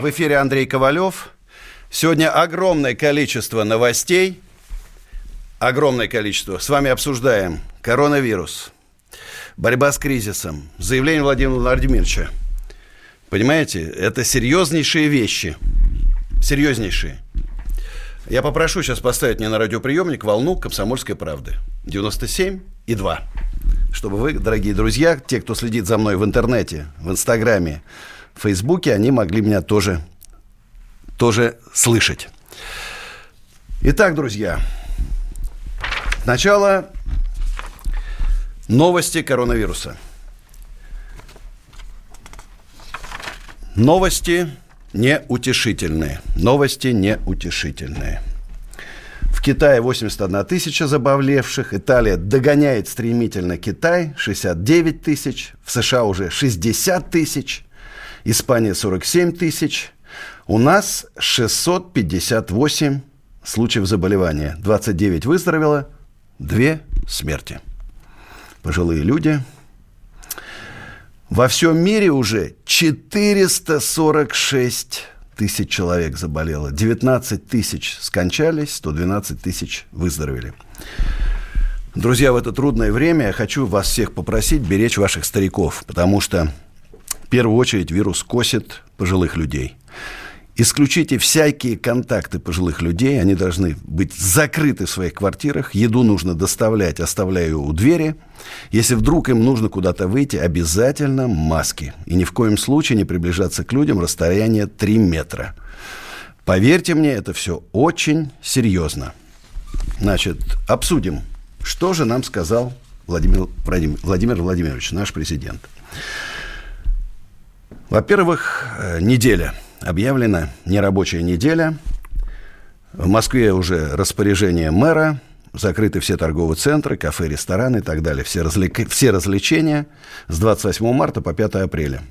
В эфире Андрей Ковалев. Сегодня огромное количество новостей. Огромное количество. С вами обсуждаем коронавирус, борьба с кризисом, заявление Владимира Владимировича. Понимаете, это серьезнейшие вещи. Серьезнейшие. Я попрошу сейчас поставить мне на радиоприемник волну «Комсомольской правды». 97 и 2. Чтобы вы, дорогие друзья, те, кто следит за мной в интернете, в Инстаграме, в Фейсбуке, они могли меня тоже, тоже слышать. Итак, друзья, сначала новости коронавируса. Новости неутешительные. Новости неутешительные. В Китае 81 тысяча заболевших. Италия догоняет стремительно Китай. 69 тысяч. В США уже 60 тысяч. Испания 47 тысяч. У нас 658 случаев заболевания. 29 выздоровело, 2 смерти. Пожилые люди. Во всем мире уже 446 тысяч человек заболело. 19 тысяч скончались, 112 тысяч выздоровели. Друзья, в это трудное время я хочу вас всех попросить беречь ваших стариков, потому что первую очередь вирус косит пожилых людей. Исключите всякие контакты пожилых людей, они должны быть закрыты в своих квартирах, еду нужно доставлять, оставляя ее у двери. Если вдруг им нужно куда-то выйти, обязательно маски. И ни в коем случае не приближаться к людям расстояние 3 метра. Поверьте мне, это все очень серьезно. Значит, обсудим, что же нам сказал Владимир, Владимир Владимирович, наш президент. Во-первых, э, неделя. Объявлена нерабочая неделя. В Москве уже распоряжение мэра. Закрыты все торговые центры, кафе, рестораны и так далее. Все, развлек... все развлечения с 28 марта по 5 апреля.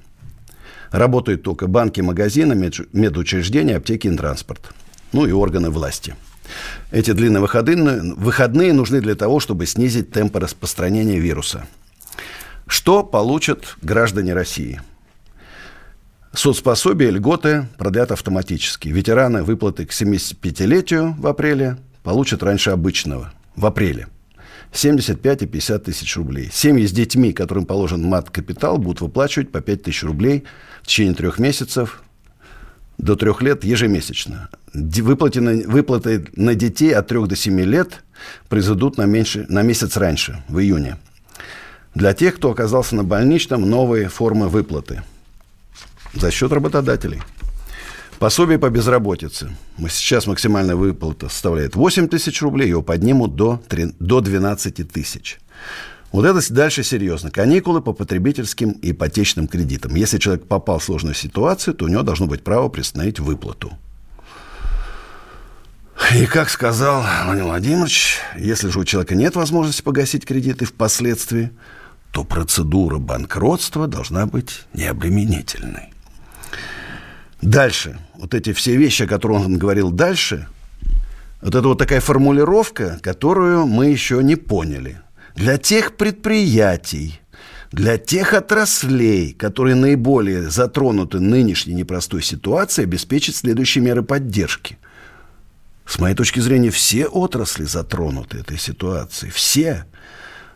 Работают только банки, магазины, медучреждения, аптеки и транспорт. Ну и органы власти. Эти длинные выходные, выходные нужны для того, чтобы снизить темпы распространения вируса. Что получат граждане России – Соцпособия, льготы продлят автоматически. Ветераны выплаты к 75-летию в апреле получат раньше обычного, в апреле. 75 и 50 тысяч рублей. Семьи с детьми, которым положен мат-капитал, будут выплачивать по 5 тысяч рублей в течение трех месяцев до трех лет ежемесячно. Выплаты на, выплаты на детей от 3 до 7 лет произойдут на, меньше, на месяц раньше, в июне. Для тех, кто оказался на больничном, новые формы выплаты – за счет работодателей. Пособие по безработице. Сейчас максимальная выплата составляет 8 тысяч рублей, его поднимут до, 3, до 12 тысяч. Вот это дальше серьезно. Каникулы по потребительским и ипотечным кредитам. Если человек попал в сложную ситуацию, то у него должно быть право приостановить выплату. И как сказал Владимир Владимирович, если же у человека нет возможности погасить кредиты впоследствии, то процедура банкротства должна быть необременительной. Дальше. Вот эти все вещи, о которых он говорил дальше, вот это вот такая формулировка, которую мы еще не поняли. Для тех предприятий, для тех отраслей, которые наиболее затронуты нынешней непростой ситуацией, обеспечить следующие меры поддержки. С моей точки зрения, все отрасли затронуты этой ситуацией. Все.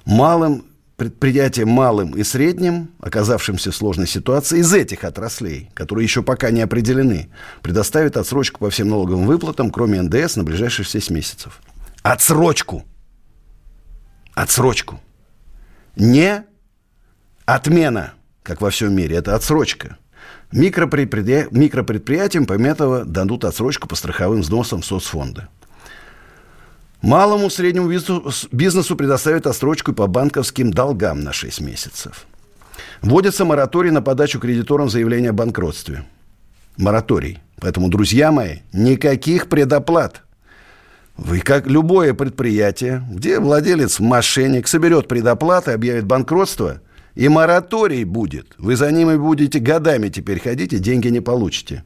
Малым предприятиям малым и средним, оказавшимся в сложной ситуации, из этих отраслей, которые еще пока не определены, предоставит отсрочку по всем налоговым выплатам, кроме НДС, на ближайшие 6 месяцев. Отсрочку. Отсрочку. Не отмена, как во всем мире, это отсрочка. Микропредприятиям, микропредприятиям помимо этого дадут отсрочку по страховым взносам соцфонда. Малому среднему бизнесу предоставят отсрочку по банковским долгам на 6 месяцев. Вводится мораторий на подачу кредиторам заявления о банкротстве. Мораторий. Поэтому, друзья мои, никаких предоплат. Вы как любое предприятие, где владелец мошенник соберет предоплаты, объявит банкротство, и мораторий будет. Вы за ними будете годами теперь ходить, и деньги не получите.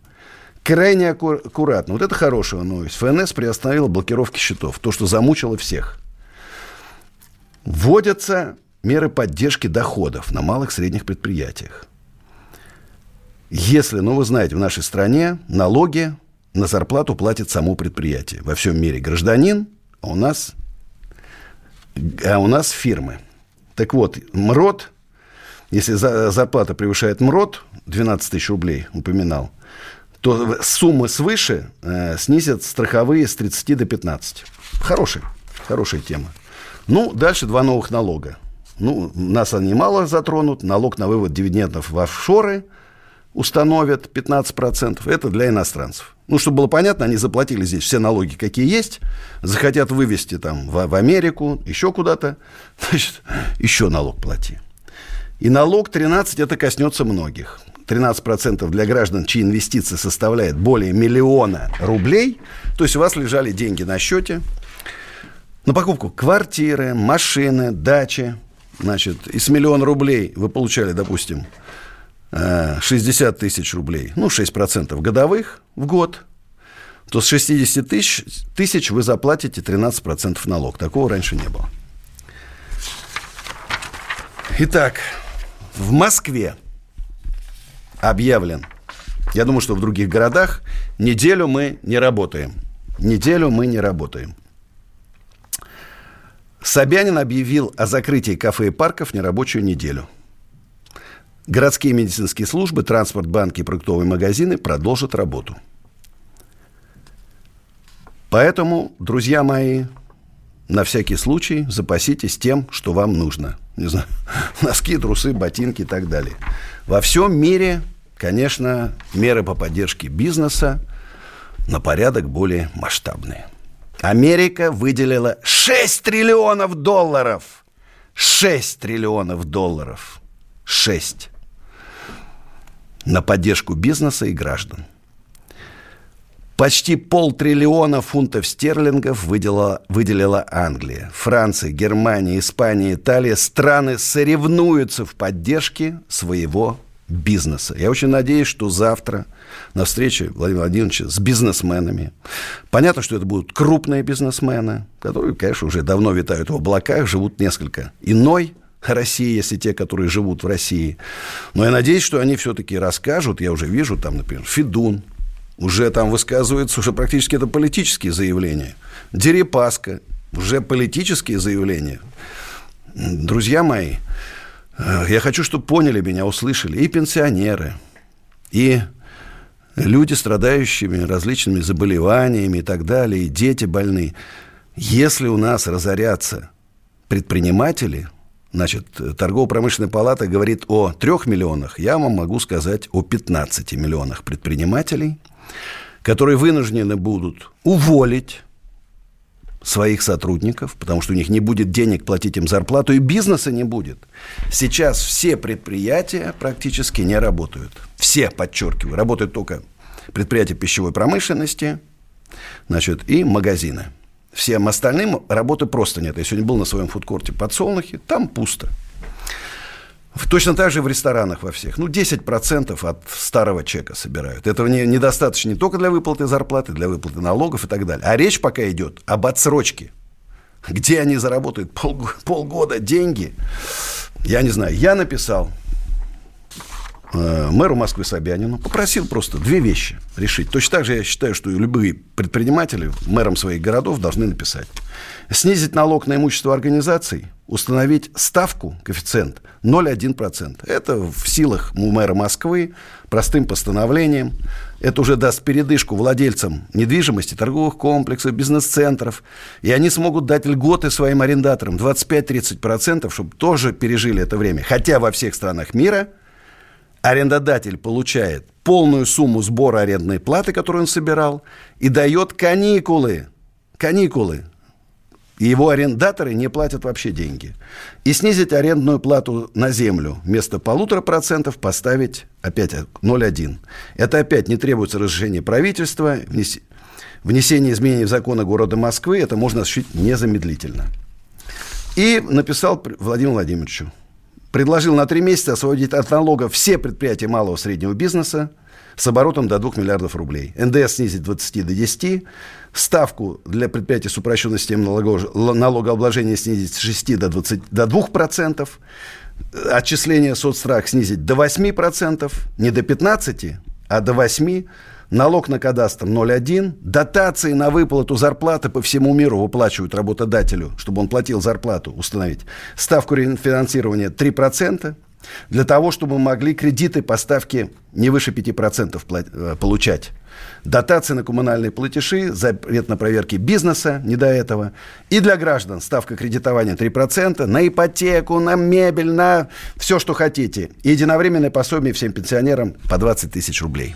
Крайне аккуратно. Вот это хорошая новость. ФНС приостановила блокировки счетов. То, что замучило всех. Вводятся меры поддержки доходов на малых и средних предприятиях. Если, ну вы знаете, в нашей стране налоги на зарплату платит само предприятие. Во всем мире гражданин, а у нас, а у нас фирмы. Так вот, МРОД, если за, зарплата превышает МРОД, 12 тысяч рублей упоминал, то суммы свыше э, снизят страховые с 30 до 15. Хорошая, хорошая тема. Ну, дальше два новых налога. Ну, нас они мало затронут. Налог на вывод дивидендов в офшоры установят 15%. Это для иностранцев. Ну, чтобы было понятно, они заплатили здесь все налоги, какие есть. Захотят вывести там в, в Америку, еще куда-то. Значит, еще налог плати. И налог 13 это коснется многих. 13% для граждан, чьи инвестиции составляют более миллиона рублей. То есть у вас лежали деньги на счете на покупку квартиры, машины, дачи. Значит, и с миллиона рублей вы получали, допустим, 60 э, тысяч рублей, ну, 6% годовых в год, то с 60 тысяч, тысяч вы заплатите 13% налог. Такого раньше не было. Итак, в Москве объявлен, я думаю, что в других городах, неделю мы не работаем. Неделю мы не работаем. Собянин объявил о закрытии кафе и парков нерабочую неделю – Городские медицинские службы, транспорт, банки и продуктовые магазины продолжат работу. Поэтому, друзья мои, на всякий случай запаситесь тем, что вам нужно. Не знаю, носки, трусы, ботинки и так далее. Во всем мире, конечно, меры по поддержке бизнеса на порядок более масштабные. Америка выделила 6 триллионов долларов. 6 триллионов долларов. 6 на поддержку бизнеса и граждан. Почти полтриллиона фунтов стерлингов выделила, выделила Англия. Франция, Германия, Испания, Италия. Страны соревнуются в поддержке своего бизнеса. Я очень надеюсь, что завтра на встрече Владимира Владимировича с бизнесменами. Понятно, что это будут крупные бизнесмены, которые, конечно, уже давно витают в облаках, живут несколько иной России, если те, которые живут в России. Но я надеюсь, что они все-таки расскажут. Я уже вижу там, например, Федун, уже там высказывается, уже практически это политические заявления. Дерипаска, уже политические заявления. Друзья мои, э, я хочу, чтобы поняли меня, услышали и пенсионеры, и люди, страдающими различными заболеваниями и так далее, и дети больные. Если у нас разорятся предприниматели – Значит, торгово-промышленная палата говорит о 3 миллионах, я вам могу сказать о 15 миллионах предпринимателей, которые вынуждены будут уволить своих сотрудников, потому что у них не будет денег платить им зарплату, и бизнеса не будет. Сейчас все предприятия практически не работают. Все, подчеркиваю, работают только предприятия пищевой промышленности, значит, и магазины. Всем остальным работы просто нет. Я сегодня был на своем фудкорте подсолнухи, там пусто. Точно так же в ресторанах во всех. Ну, 10% от старого чека собирают. Этого не, недостаточно не только для выплаты зарплаты, для выплаты налогов и так далее. А речь пока идет об отсрочке. Где они заработают пол, полгода деньги, я не знаю. Я написал мэру Москвы Собянину попросил просто две вещи решить. Точно так же я считаю, что и любые предприниматели мэрам своих городов должны написать. Снизить налог на имущество организаций, установить ставку, коэффициент 0,1%. Это в силах у мэра Москвы простым постановлением. Это уже даст передышку владельцам недвижимости, торговых комплексов, бизнес-центров. И они смогут дать льготы своим арендаторам 25-30%, чтобы тоже пережили это время. Хотя во всех странах мира – арендодатель получает полную сумму сбора арендной платы, которую он собирал, и дает каникулы. Каникулы. и его арендаторы не платят вообще деньги. И снизить арендную плату на землю вместо полутора процентов поставить опять 0,1. Это опять не требуется разрешения правительства, внесение изменений в законы города Москвы, это можно осуществить незамедлительно. И написал Владимиру Владимировичу. Предложил на три месяца освободить от налога все предприятия малого и среднего бизнеса с оборотом до 2 миллиардов рублей. НДС снизить 20 до 10, ставку для предприятий с упрощенной системой налогообложения снизить с 6 до, 20, до 2%, отчисление соцстрах снизить до 8%, не до 15%, а до 8%, налог на кадастр 0,1, дотации на выплату зарплаты по всему миру выплачивают работодателю, чтобы он платил зарплату, установить. Ставку рефинансирования 3%, для того, чтобы мы могли кредиты по ставке не выше 5% э, получать. Дотации на коммунальные платежи, запрет на проверки бизнеса, не до этого. И для граждан ставка кредитования 3%, на ипотеку, на мебель, на все, что хотите. И единовременное пособие всем пенсионерам по 20 тысяч рублей.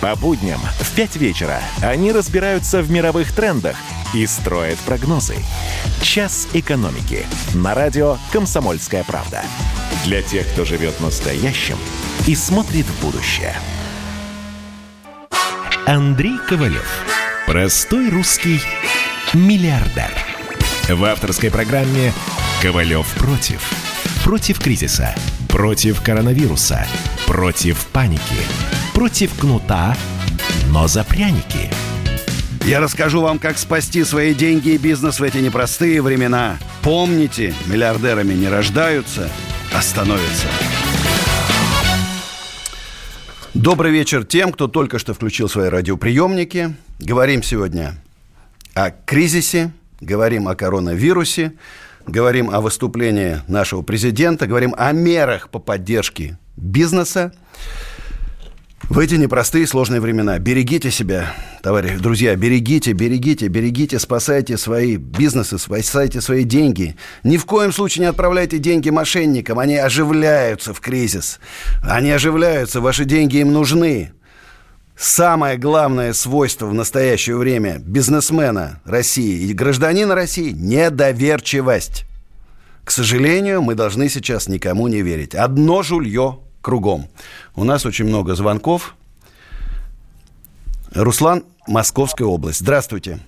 По будням в 5 вечера они разбираются в мировых трендах и строят прогнозы. «Час экономики» на радио «Комсомольская правда». Для тех, кто живет настоящим и смотрит в будущее. Андрей Ковалев. Простой русский миллиардер. В авторской программе «Ковалев против». Против кризиса, против коронавируса, против паники, против кнута, но за пряники. Я расскажу вам, как спасти свои деньги и бизнес в эти непростые времена. Помните, миллиардерами не рождаются, а становятся. Добрый вечер тем, кто только что включил свои радиоприемники. Говорим сегодня о кризисе, говорим о коронавирусе, говорим о выступлении нашего президента, говорим о мерах по поддержке бизнеса. В эти непростые сложные времена берегите себя, товарищи, друзья, берегите, берегите, берегите, спасайте свои бизнесы, спасайте свои деньги. Ни в коем случае не отправляйте деньги мошенникам, они оживляются в кризис. Они оживляются, ваши деньги им нужны. Самое главное свойство в настоящее время бизнесмена России и гражданина России – недоверчивость. К сожалению, мы должны сейчас никому не верить. Одно жулье кругом. У нас очень много звонков. Руслан, Московская область. Здравствуйте.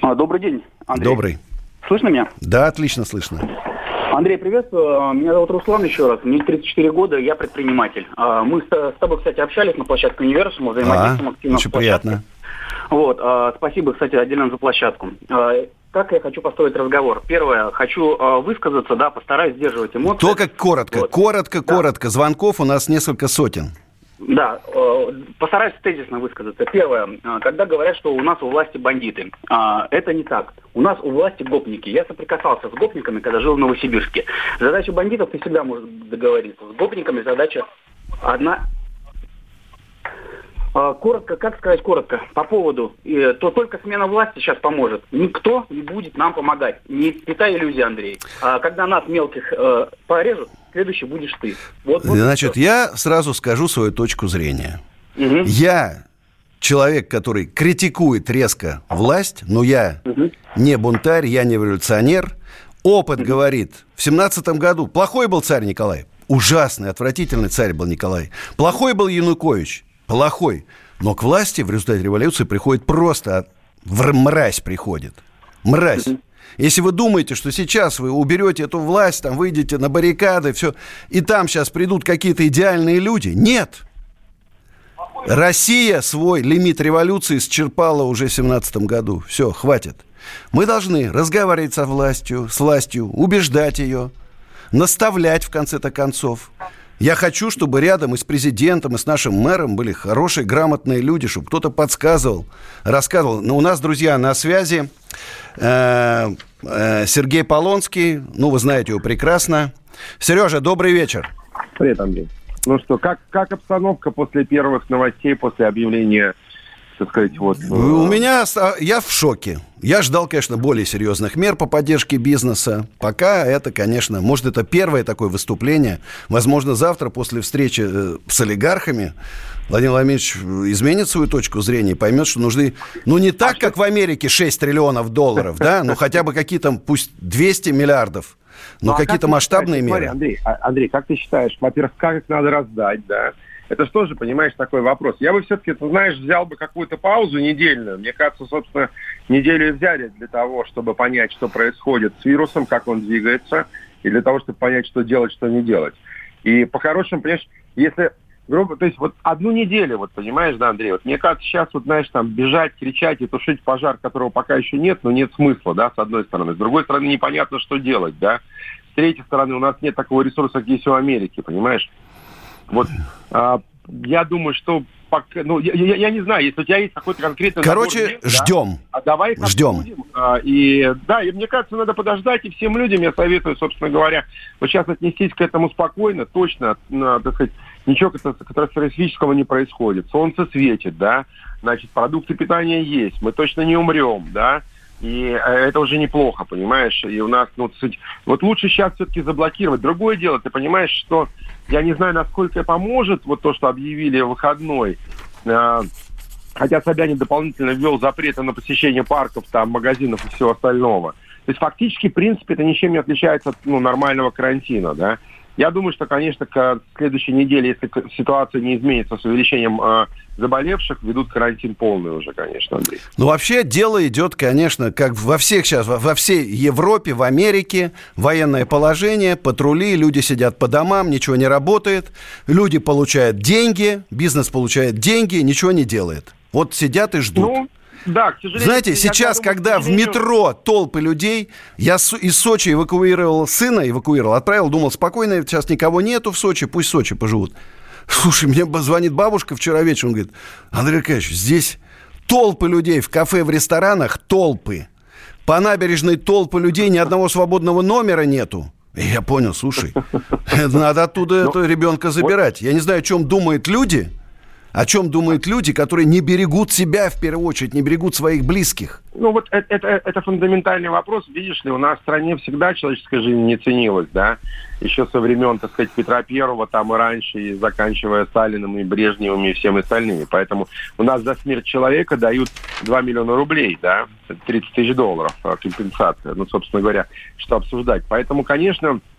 А, добрый день, Андрей. Добрый. Слышно меня? Да, отлично слышно. Андрей, приветствую. А, меня зовут Руслан еще раз. Мне 34 года, я предприниматель. А, мы с тобой, кстати, общались на площадке Универсума, взаимодействуем а, активно. Очень приятно. Вот, спасибо, кстати, отдельно за площадку как я хочу построить разговор. Первое, хочу э, высказаться, да, постараюсь сдерживать эмоции. Только коротко, вот. коротко, да. коротко. Звонков у нас несколько сотен. Да, э, постараюсь тезисно высказаться. Первое, э, когда говорят, что у нас у власти бандиты, э, это не так. У нас у власти гопники. Я соприкасался с гопниками, когда жил в Новосибирске. Задача бандитов ты всегда можешь договориться. С гопниками задача одна а, коротко, как сказать коротко, по поводу, то только смена власти сейчас поможет. Никто не будет нам помогать. Не питай иллюзий, Андрей. А когда нас мелких э, порежут, следующий будешь ты. Вот, вот Значит, все. я сразу скажу свою точку зрения. Угу. Я человек, который критикует резко власть, но я угу. не бунтарь, я не революционер. Опыт угу. говорит, в семнадцатом году плохой был царь Николай, ужасный, отвратительный царь был Николай. Плохой был Янукович, плохой. Но к власти в результате революции приходит просто в мразь приходит. Мразь. Если вы думаете, что сейчас вы уберете эту власть, там выйдете на баррикады, все, и там сейчас придут какие-то идеальные люди, нет. Россия свой лимит революции счерпала уже в 17 году. Все, хватит. Мы должны разговаривать со властью, с властью, убеждать ее, наставлять в конце-то концов. Я хочу, чтобы рядом и с президентом, и с нашим мэром были хорошие, грамотные люди, чтобы кто-то подсказывал, рассказывал. Но у нас, друзья, на связи э, э, Сергей Полонский. Ну, вы знаете его прекрасно. Сережа, добрый вечер. Привет, Андрей. Ну что, как, как обстановка после первых новостей, после объявления так сказать, вот... Э, у меня... Я в шоке. Я ждал, конечно, более серьезных мер по поддержке бизнеса. Пока это, конечно, может, это первое такое выступление. Возможно, завтра после встречи э, с олигархами Владимир Владимирович изменит свою точку зрения и поймет, что нужны, ну, не так, как в Америке 6 триллионов долларов, да, но хотя бы какие-то, пусть 200 миллиардов, но ну, а какие-то масштабные меры. Смотри, Андрей, а, Андрей, как ты считаешь, во-первых, как их надо раздать, да? Это что же, понимаешь, такой вопрос. Я бы все-таки, ты знаешь, взял бы какую-то паузу недельную. Мне кажется, собственно, неделю взяли для того, чтобы понять, что происходит с вирусом, как он двигается, и для того, чтобы понять, что делать, что не делать. И по-хорошему, понимаешь, если грубо, то есть вот одну неделю, вот понимаешь, да, Андрей, вот мне кажется, сейчас вот, знаешь, там бежать, кричать и тушить пожар, которого пока еще нет, но нет смысла, да, с одной стороны. С другой стороны, непонятно, что делать, да. С третьей стороны, у нас нет такого ресурса, как есть у Америки, понимаешь? Вот а, я думаю, что пока, ну, я, я, я не знаю, если у тебя есть какой-то конкретный... Короче, набор, ждем. Да, а давай ждем. А, и да, и мне кажется, надо подождать, и всем людям я советую, собственно говоря, вот сейчас отнестись к этому спокойно, точно, так сказать, ничего катастрофического не происходит. Солнце светит, да, значит, продукты питания есть, мы точно не умрем, да, и э, это уже неплохо, понимаешь? И у нас, ну, суть... вот лучше сейчас все-таки заблокировать. Другое дело, ты понимаешь, что я не знаю, насколько поможет вот то, что объявили выходной. Э, хотя Собянин дополнительно ввел запреты на посещение парков, там, магазинов и всего остального. То есть фактически, в принципе, это ничем не отличается от ну, нормального карантина, да. Я думаю, что, конечно, к следующей неделе, если ситуация не изменится с увеличением э, заболевших, ведут карантин полный уже, конечно, Андрей. Ну, вообще дело идет, конечно, как во всех сейчас, во всей Европе, в Америке, военное положение, патрули, люди сидят по домам, ничего не работает, люди получают деньги, бизнес получает деньги, ничего не делает. Вот сидят и ждут. Ну, да, к сожалению. Знаете, сейчас, думаю, когда в метро толпы людей, я из Сочи эвакуировал сына, эвакуировал, отправил, думал, спокойно, сейчас никого нету в Сочи, пусть в Сочи поживут. Слушай, мне звонит бабушка вчера вечером, говорит, Андрей Аркадьевич, здесь толпы людей в кафе, в ресторанах, толпы. По набережной толпы людей, ни одного свободного номера нету. И я понял, слушай, надо оттуда Но... этого ребенка забирать. Я не знаю, о чем думают люди, о чем думают люди, которые не берегут себя в первую очередь, не берегут своих близких? Ну вот это, это, это фундаментальный вопрос. Видишь ли, у нас в стране всегда человеческая жизнь не ценилась, да? Еще со времен, так сказать, Петра Первого, там и раньше, и заканчивая Сталиным и Брежневым и всеми остальными. Поэтому у нас за смерть человека дают 2 миллиона рублей, да? 30 тысяч долларов а, компенсация. Ну, собственно говоря, что обсуждать. Поэтому, конечно, Э,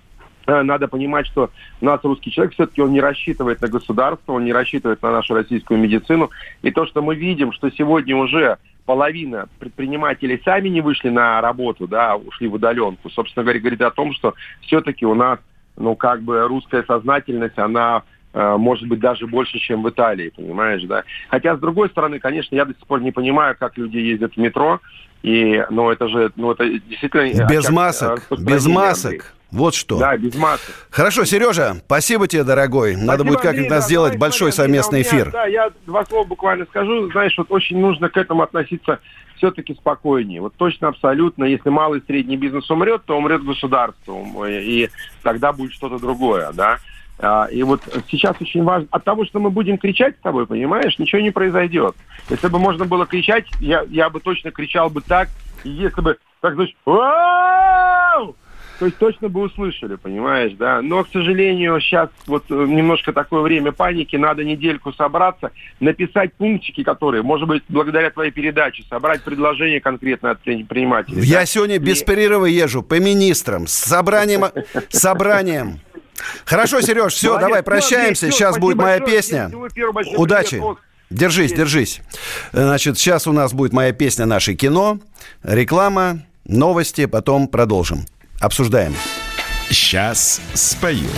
надо понимать, что нас русский человек все-таки он не рассчитывает на государство, он не рассчитывает на нашу российскую медицину. И то, что мы видим, что сегодня уже половина предпринимателей сами не вышли на работу, да, ушли в удаленку, собственно говоря, говорит о том, что все-таки у нас, ну, как бы русская сознательность, она э, может быть даже больше, чем в Италии, понимаешь, да. Хотя, с другой стороны, конечно, я до сих пор не понимаю, как люди ездят в метро, и, ну, это же, ну, это действительно... Без масок, без масок. Вот что. Да, без масок. Хорошо, Сережа, спасибо тебе, дорогой. Спасибо, Надо будет как-нибудь да, сделать давай, большой смотри, совместный эфир. Да, я два слова буквально скажу. Знаешь, вот очень нужно к этому относиться все-таки спокойнее. Вот точно, абсолютно, если малый и средний бизнес умрет, то умрет государство. И тогда будет что-то другое, да. А, и вот сейчас очень важно, от того, что мы будем кричать с тобой, понимаешь, ничего не произойдет. Если бы можно было кричать, я, я бы точно кричал бы так, если бы, так значит, то есть точно бы услышали, понимаешь, да. Но, к сожалению, сейчас вот э, немножко такое время паники, надо недельку собраться, написать пунктики, которые, может быть, благодаря твоей передаче, собрать предложение конкретно от предпринимателей. Я да? сегодня без перерыва езжу по министрам, с собранием, собранием. Хорошо, Сереж, все, давай прощаемся. Сейчас будет моя песня. Удачи. Держись, держись. Значит, сейчас у нас будет моя песня «Наше кино», реклама, новости, потом продолжим. Обсуждаем. Сейчас спою.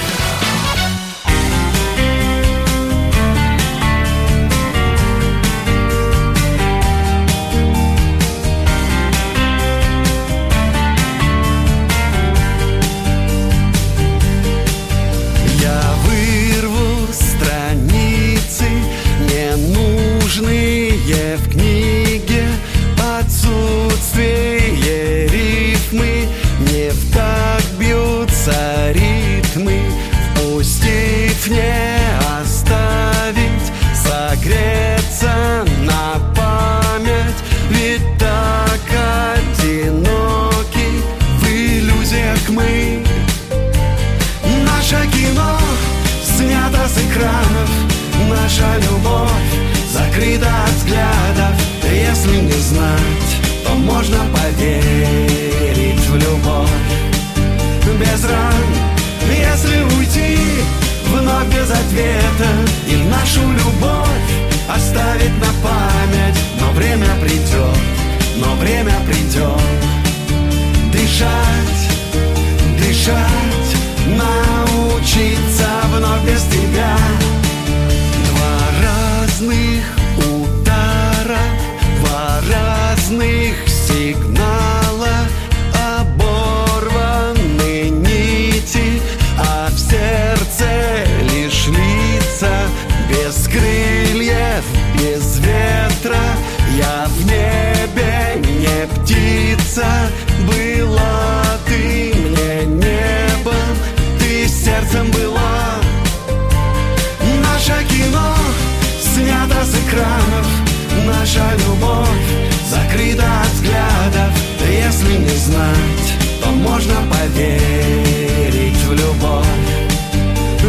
Не знать, то можно поверить в любовь.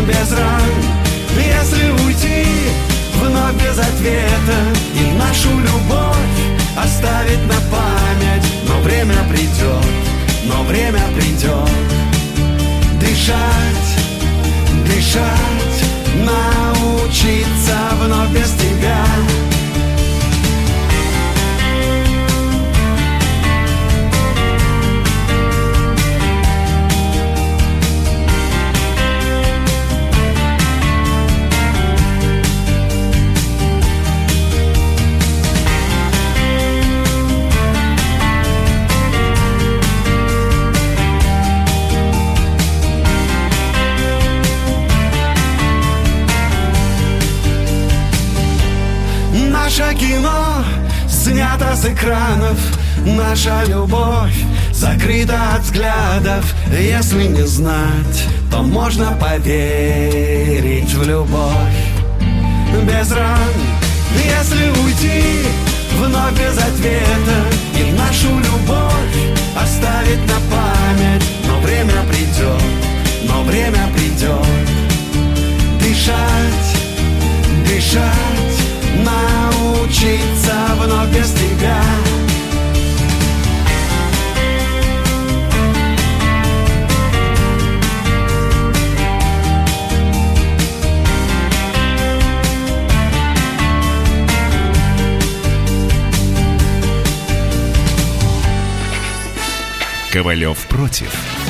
Без ран, если уйти вновь без ответа. И нашу любовь оставить на память. Но время придет, но время придет. Дышать, дышать, научиться вновь без тебя с экранов. Наша любовь закрыта от взглядов. Если не знать, то можно поверить в любовь. Без ран, если уйти вновь без ответа. И нашу любовь оставить на память. Но время придет, но время придет. Дышать, дышать научиться вновь без тебя Ковалев против.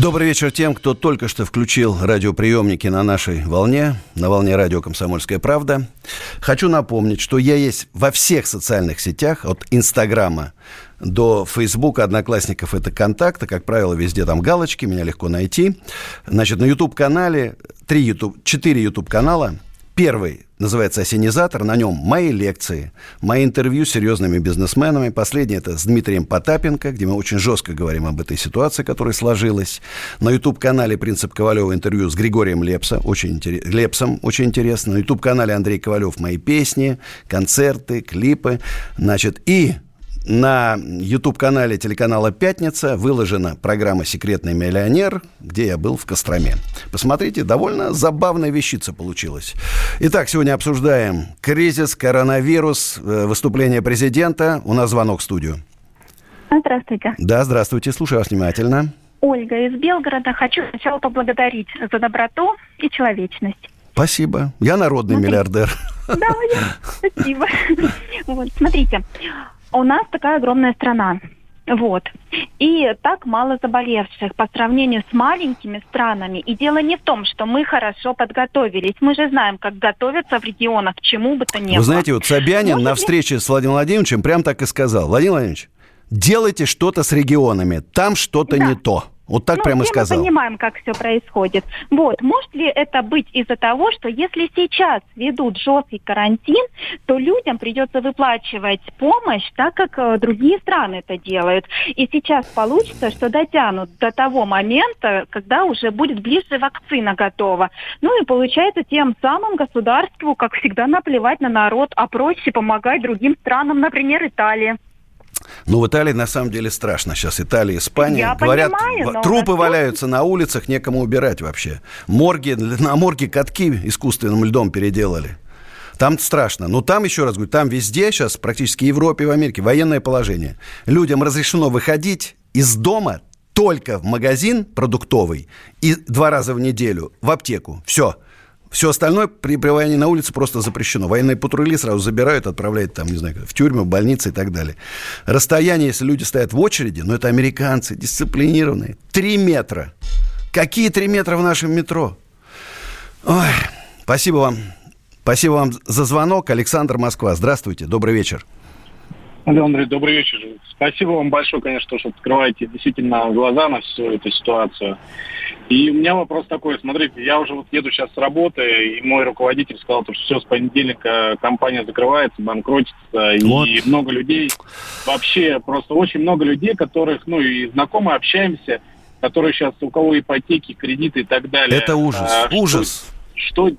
Добрый вечер тем, кто только что включил радиоприемники на нашей волне, на волне радио «Комсомольская правда». Хочу напомнить, что я есть во всех социальных сетях, от Инстаграма до Фейсбука, Одноклассников это контакты, как правило, везде там галочки, меня легко найти. Значит, на YouTube-канале, три YouTube, четыре YouTube-канала – Первый называется «Осенизатор». На нем мои лекции, мои интервью с серьезными бизнесменами. Последний – это с Дмитрием Потапенко, где мы очень жестко говорим об этой ситуации, которая сложилась. На YouTube-канале «Принцип Ковалева» интервью с Григорием Лепса, очень интерес... Лепсом, очень интересно. На YouTube-канале Андрей Ковалев мои песни, концерты, клипы. Значит, и на YouTube-канале телеканала «Пятница» выложена программа «Секретный миллионер», где я был в Костроме. Посмотрите, довольно забавная вещица получилась. Итак, сегодня обсуждаем кризис, коронавирус, э, выступление президента. У нас звонок в студию. Здравствуйте. Да, здравствуйте, слушаю вас внимательно. Ольга из Белгорода. Хочу сначала поблагодарить за доброту и человечность. Спасибо. Я народный Смотри. миллиардер. Да, я- спасибо. Вот, смотрите, у нас такая огромная страна. Вот. И так мало заболевших по сравнению с маленькими странами. И дело не в том, что мы хорошо подготовились. Мы же знаем, как готовятся в регионах к чему бы то ни было. Вы знаете, вот Собянин Может на ли- встрече с Владимиром Владимировичем прям так и сказал. Владимир Владимирович, делайте что-то с регионами, там что-то Да. не то. Вот так ну, прямо и сказал. мы понимаем, как все происходит. Вот, может ли это быть из-за того, что если сейчас ведут жесткий карантин, то людям придется выплачивать помощь, так как э, другие страны это делают. И сейчас получится, что дотянут до того момента, когда уже будет ближе вакцина готова. Ну и получается тем самым государству, как всегда, наплевать на народ, а проще помогать другим странам, например, Италии. Ну, в Италии на самом деле страшно сейчас. Италия, Испания. Я Говорят, понимаю, но трупы на- валяются на улицах, некому убирать вообще. Морги, на морге катки искусственным льдом переделали. Там страшно. Но там, еще раз говорю, там везде сейчас, практически в Европе и в Америке, военное положение. Людям разрешено выходить из дома только в магазин продуктовый и два раза в неделю в аптеку. Все. Все остальное при пребывании на улице просто запрещено. Военные патрули сразу забирают, отправляют там, не знаю, в тюрьму, в больницы и так далее. Расстояние, если люди стоят в очереди, ну, это американцы, дисциплинированные. Три метра. Какие три метра в нашем метро? Ой, спасибо вам. Спасибо вам за звонок. Александр Москва. Здравствуйте. Добрый вечер. Александр Андрей, добрый вечер. Спасибо вам большое, конечно, что открываете действительно глаза на всю эту ситуацию. И у меня вопрос такой. Смотрите, я уже вот еду сейчас с работы, и мой руководитель сказал, что все, с понедельника компания закрывается, банкротится, Вот. и много людей, вообще просто очень много людей, которых, ну и знакомые, общаемся, которые сейчас, у кого ипотеки, кредиты и так далее. Это ужас. А, ужас. Что, что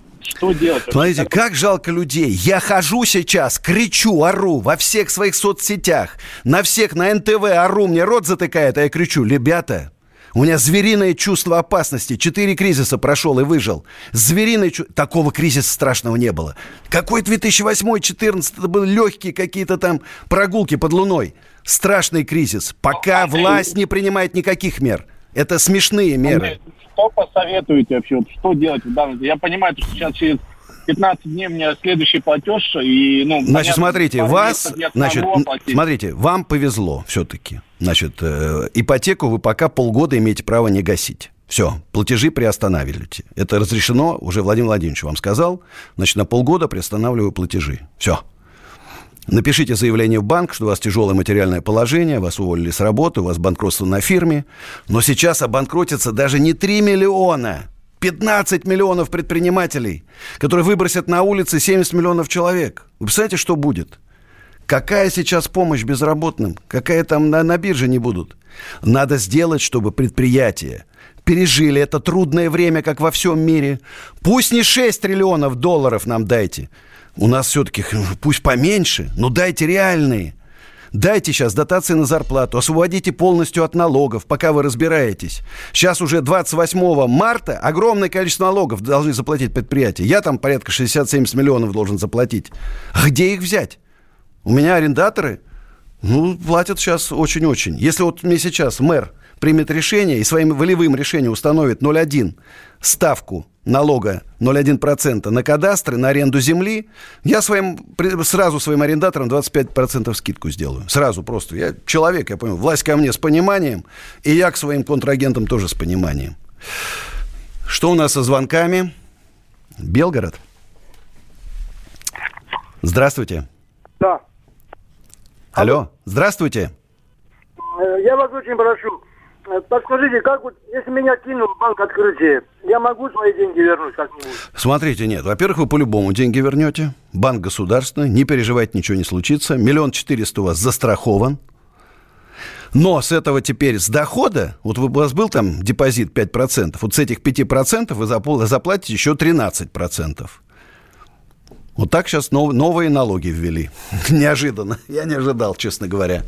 делать? вообще? Смотрите, Как- как жалко людей. Я хожу сейчас, кричу, ору во всех своих соцсетях, на всех, на НТВ ору, мне рот затыкает, а я кричу, ребята, у меня звериное чувство опасности. Четыре кризиса прошел и выжил. Звериное чувство... Такого кризиса страшного не было. Какой 2008-2014? Это были легкие какие-то там прогулки под луной. Страшный кризис. Пока власть не принимает никаких мер. Это смешные меры. Что посоветуете вообще? Вот что делать в данном Я понимаю, что сейчас через 15 дней у меня следующий платеж, и, ну... Значит, понятно, смотрите, вас, значит, оплатить. смотрите, вам повезло все-таки. Значит, э, ипотеку вы пока полгода имеете право не гасить. Все, платежи приостанавливаете. Это разрешено, уже Владимир Владимирович вам сказал. Значит, на полгода приостанавливаю платежи. Все. Напишите заявление в банк, что у вас тяжелое материальное положение, вас уволили с работы, у вас банкротство на фирме. Но сейчас обанкротится даже не 3 миллиона, 15 миллионов предпринимателей, которые выбросят на улицы 70 миллионов человек. Вы представляете, что будет? Какая сейчас помощь безработным? Какая там на, на бирже не будут? Надо сделать, чтобы предприятия пережили это трудное время, как во всем мире. Пусть не 6 триллионов долларов нам дайте. У нас все-таки пусть поменьше, но дайте реальные. Дайте сейчас дотации на зарплату, освободите полностью от налогов, пока вы разбираетесь. Сейчас уже 28 марта огромное количество налогов должны заплатить предприятия. Я там порядка 60-70 миллионов должен заплатить. А где их взять? У меня арендаторы, ну, платят сейчас очень-очень. Если вот мне сейчас мэр примет решение и своим волевым решением установит 0,1 ставку налога 0,1% на кадастры, на аренду земли, я своим, сразу своим арендаторам 25% скидку сделаю. Сразу просто. Я человек, я понял. Власть ко мне с пониманием, и я к своим контрагентам тоже с пониманием. Что у нас со звонками? Белгород. Здравствуйте. Да. Алло. Здравствуйте. Э, Я вас очень прошу, подскажите, как вот, если меня кинул в банк открытие, я могу свои деньги вернуть как-нибудь? Смотрите, нет. Во-первых, вы по-любому деньги вернете. Банк государственный. Не переживайте, ничего не случится. Миллион четыреста у вас застрахован. Но с этого теперь, с дохода, вот у вас был там депозит 5%, вот с этих 5% вы заплатите еще 13%. Вот так сейчас нов- новые налоги ввели. Неожиданно. Я не ожидал, честно говоря.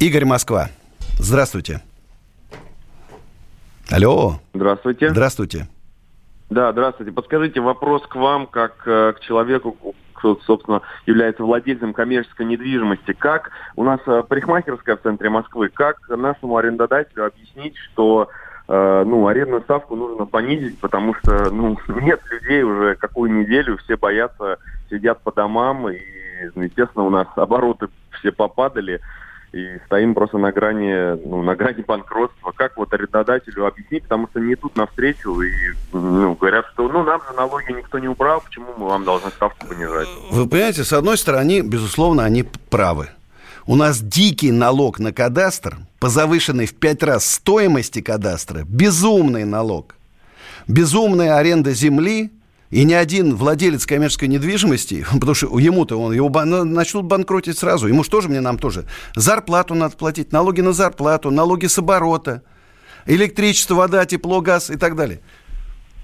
Игорь Москва. Здравствуйте. Алло. Здравствуйте. Здравствуйте. Да, здравствуйте. Подскажите вопрос к вам, как э, к человеку, кто, собственно, является владельцем коммерческой недвижимости. Как у нас э, парикмахерская в центре Москвы, как нашему арендодателю объяснить, что э, ну, арендную ставку нужно понизить, потому что ну, нет людей уже какую неделю, все боятся, сидят по домам и Ну, естественно, у нас обороты все попадали, и стоим просто на грани, ну, на грани банкротства. Как вот арендодателю объяснить, потому что не тут навстречу, и ну, говорят, что ну нам же налоги никто не убрал, почему мы вам должны ставку понижать? Вы понимаете, с одной стороны, безусловно, они правы. У нас дикий налог на кадастр, по завышенной в пять раз стоимости кадастра, безумный налог. Безумная аренда земли, и ни один владелец коммерческой недвижимости, потому что ему-то он, его начнут банкротить сразу. Ему что же мне, нам тоже. Зарплату надо платить, налоги на зарплату, налоги с оборота, электричество, вода, тепло, газ и так далее.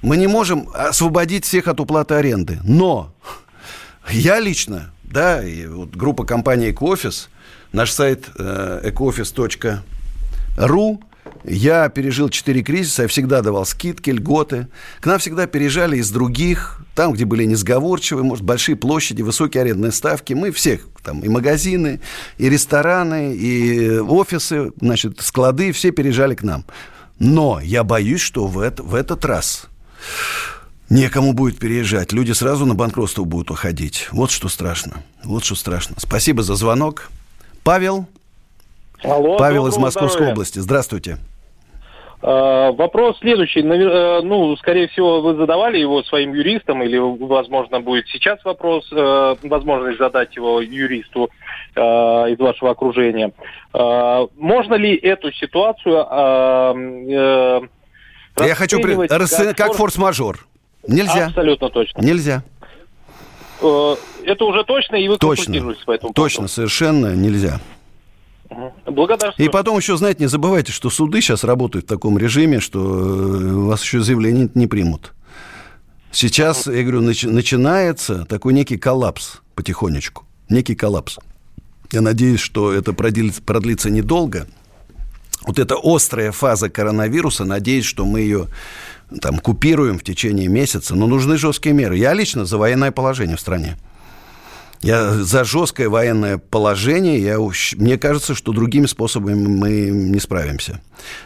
Мы не можем освободить всех от уплаты аренды. Но я лично, да, и вот группа компании «Экоофис», наш сайт э, ecooffice.ru, я пережил четыре кризиса, я всегда давал скидки, льготы. К нам всегда переезжали из других, там, где были несговорчивые, может, большие площади, высокие арендные ставки. Мы всех, там, и магазины, и рестораны, и офисы, значит, склады, все переезжали к нам. Но я боюсь, что в, это, в этот раз некому будет переезжать. Люди сразу на банкротство будут уходить. Вот что страшно. Вот что страшно. Спасибо за звонок. Павел. Алло, Павел из Московской здоровья. области. Здравствуйте. А, вопрос следующий. Э, ну, скорее всего, вы задавали его своим юристам, или, возможно, будет сейчас вопрос, э, возможность задать его юристу э, из вашего окружения. Можно ли эту ситуацию я хочу как, как форс-мажор. Нельзя. Абсолютно точно. Нельзя. Это уже точно, и вы точно, по этому Точно, поводу. совершенно нельзя. Благодарствую. И потом еще, знаете, не забывайте, что суды сейчас работают в таком режиме, что э, вас еще заявление не примут. Сейчас, я говорю, начи- начинается такой некий коллапс потихонечку. Некий коллапс. Я надеюсь, что это продлится, продлится недолго. Вот эта острая фаза коронавируса, надеюсь, что мы ее там купируем в течение месяца. Но нужны жесткие меры. Я лично за военное положение в стране. Я за жесткое военное положение, я, мне кажется, что другими способами мы не справимся.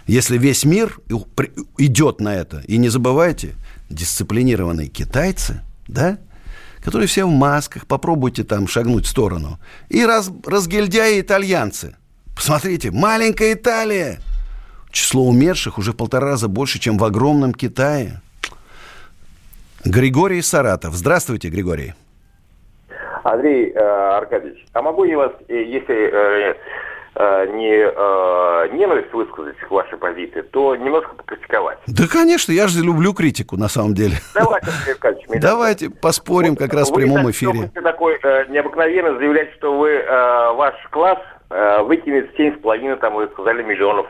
Если весь мир идет на это, и не забывайте, дисциплинированные китайцы, да, которые все в масках, попробуйте там шагнуть в сторону, и раз, разгильдяи итальянцы. Посмотрите, маленькая Италия. Число умерших уже в полтора раза больше, чем в огромном Китае. Григорий Саратов. Здравствуйте, Григорий. Андрей э, Аркадьевич, а могу я вас, э, если э, э, не э, ненависть высказать к вашей позиции, то немножко покритиковать. Да, конечно, я же люблю критику, на самом деле. Давайте, Андрей Аркадьевич. Давайте поспорим вот, как раз в прямом эфире. Вы такой э, необыкновенно заявлять, что вы, э, ваш класс э, выкинет 7,5, там вы сказали, миллионов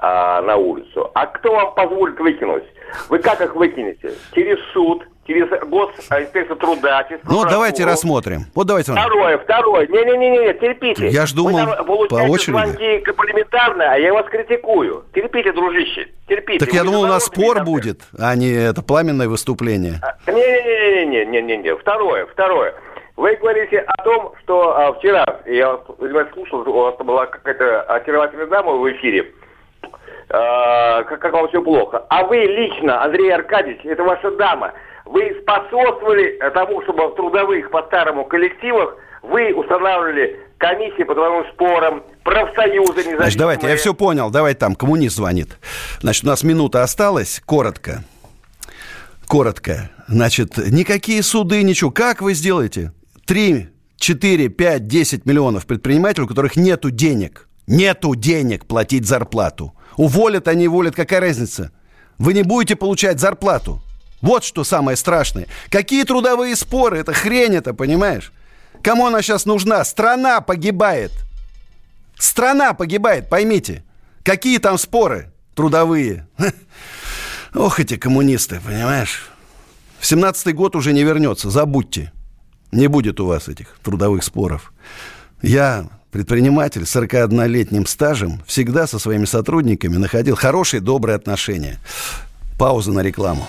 э, на улицу. А кто вам позволит выкинуть? Вы как их выкинете? Через суд, через госинспекцию труда. Через ну, давайте рассмотрим. Вот давайте. Второе, второе. Не-не-не, терпите. Я ж думал, Вы по очереди. звонки комплиментарно, а я вас критикую. Терпите, дружище, терпите. Так Вы я думал, у нас спор будет, а не это пламенное выступление. А, Не-не-не-не-не-не-не. Второе, второе. Вы говорите о том, что а, вчера, я слушал, у вас была какая-то очаровательная дама в эфире, а, как, как вам все плохо. А вы лично, Андрей Аркадьевич, это ваша дама, вы способствовали тому, чтобы в трудовых по старому коллективах вы устанавливали комиссии по трудовым спорам, профсоюзы независимые. Значит, давайте, я все понял. Давайте там, коммунист звонит. Значит, у нас минута осталась. Коротко. Коротко. Значит, никакие суды, ничего. Как вы сделаете? Три, четыре, пять, десять миллионов предпринимателей, у которых нету денег. Нету денег платить зарплату. Уволят они, уволят, какая разница? Вы не будете получать зарплату. Вот что самое страшное. Какие трудовые споры? Это хрень это, понимаешь? Кому она сейчас нужна? Страна погибает. Страна погибает, поймите. Какие там споры трудовые? Ох, эти коммунисты, понимаешь? Семнадцатый год уже не вернется, забудьте. Не будет у вас этих трудовых споров. Я предприниматель с 41-летним стажем всегда со своими сотрудниками находил хорошие, добрые отношения. Пауза на рекламу.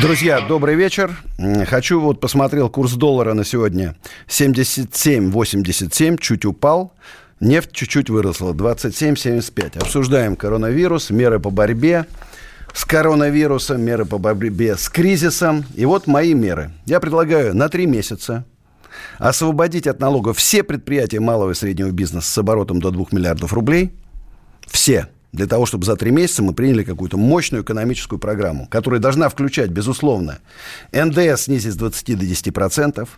Друзья, добрый вечер. Хочу, вот посмотрел курс доллара на сегодня. 77,87, чуть упал. Нефть чуть-чуть выросла, 27,75. Обсуждаем коронавирус, меры по борьбе с коронавирусом, меры по борьбе с кризисом. И вот мои меры. Я предлагаю на три месяца освободить от налогов все предприятия малого и среднего бизнеса с оборотом до 2 миллиардов рублей. Все. Для того, чтобы за три месяца мы приняли какую-то мощную экономическую программу, которая должна включать, безусловно, НДС снизить с 20 до 10%,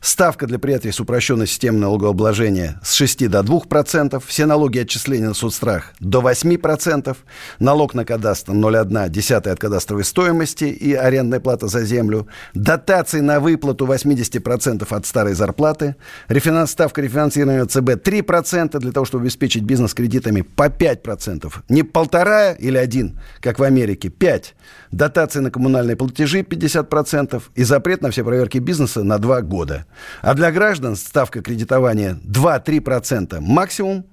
ставка для предприятий с упрощенной системой налогообложения с 6 до 2%, все налоги и отчисления на соцстрах до 8%, налог на кадастр 0,1 десятая от кадастровой стоимости и арендная плата за землю, дотации на выплату 80% от старой зарплаты, рефинанс, ставка рефинансирования ЦБ 3% для того, чтобы обеспечить бизнес кредитами по 5%. Не полтора или один, как в Америке, 5. Дотации на коммунальные платежи 50% и запрет на все проверки бизнеса на 2 года. А для граждан ставка кредитования 2-3% максимум,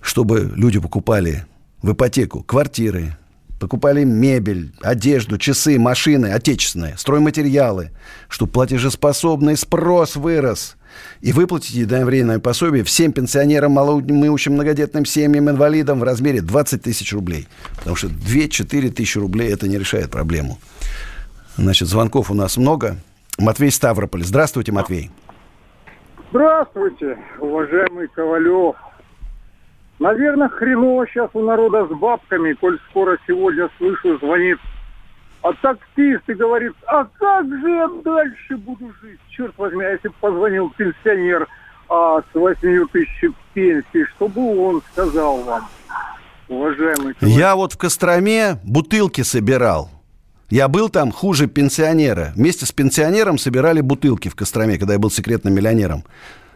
чтобы люди покупали в ипотеку квартиры, покупали мебель, одежду, часы, машины отечественные, стройматериалы, чтобы платежеспособный спрос вырос. И выплатить единовременное пособие всем пенсионерам, малоимущим многодетным семьям, инвалидам в размере 20 тысяч рублей. Потому что 2-4 тысячи рублей это не решает проблему. Значит, звонков у нас много. Матвей Ставрополь. Здравствуйте, Матвей. Здравствуйте, уважаемый Ковалев. Наверное, хреново сейчас у народа с бабками, коль скоро сегодня слышу, звонит а таксист и говорит, а как же я дальше буду жить? Черт возьми, а если бы позвонил пенсионер а, с 8 тысяч пенсии, что бы он сказал вам, уважаемый Ковалев? Я вот в Костроме бутылки собирал. Я был там хуже пенсионера. Вместе с пенсионером собирали бутылки в Костроме, когда я был секретным миллионером.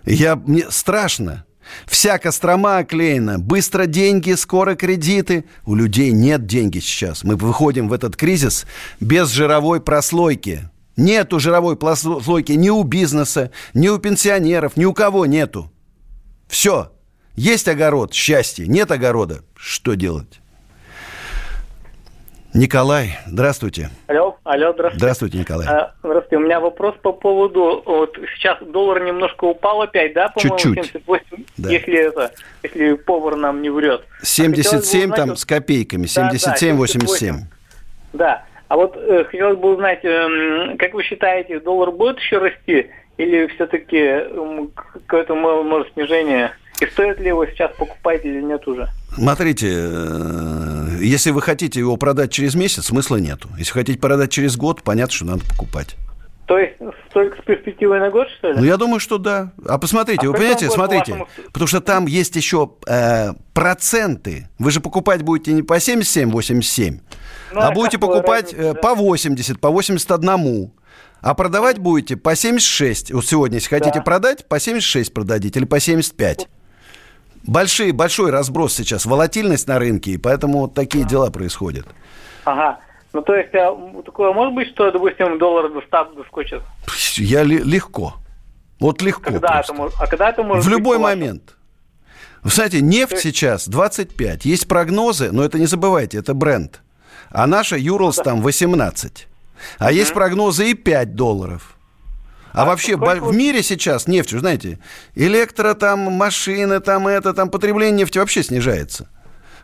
Я, мне страшно. Вся Кострома оклеена. Быстро деньги, скоро кредиты. У людей нет деньги сейчас. Мы выходим в этот кризис без жировой прослойки. Нету жировой прослойки ни у бизнеса, ни у пенсионеров, ни у кого нету. Все. Есть огород, счастье. Нет огорода. Что делать? Николай, здравствуйте. Алло, алло, здравствуйте. Здравствуйте, Николай. А, здравствуйте. У меня вопрос по поводу, вот сейчас доллар немножко упал опять, да, по-моему, Чуть-чуть. 78, Да. если это, если повар нам не врет. А 77 хотелось бы узнать, там вот- с копейками, Да, да, 77-87. Да. А вот э, хотелось бы узнать, эм, как вы считаете, доллар будет еще расти или все-таки эм, к- какое-то мо- может снижение? И стоит ли его сейчас покупать или нет уже? Смотрите, э, если вы хотите его продать через месяц, смысла нету. Если хотите продать через год, понятно, что надо покупать. То есть только с перспективой на год, что ли? Ну, я думаю, что да. А посмотрите, А вы понимаете, смотрите, по-вашему, потому что там есть еще э, проценты. Вы же покупать будете не по 77-87, Ну, а а будете покупать разница, э, да? по 80, по 81. А продавать будете по 76. Вот сегодня, если хотите Да. продать, по 76 продадите или по 75. Большие, большой разброс сейчас, волатильность на рынке, и поэтому вот такие дела происходят. Ага. Ну, то есть, а, такое может быть, что, допустим, доллар до 100 доскочит? Я ли- легко. Вот легко. Когда просто. это а когда это может В быть, любой по-вашему? момент. Вы знаете, нефть сейчас 25. Есть прогнозы, но это не забывайте, это бренд. А наша Юрлс там 18. А есть прогнозы и 5 долларов. А, вообще сколько бо- в мире сейчас нефть, вы знаете, электро там, машины там, это там, потребление нефти вообще снижается.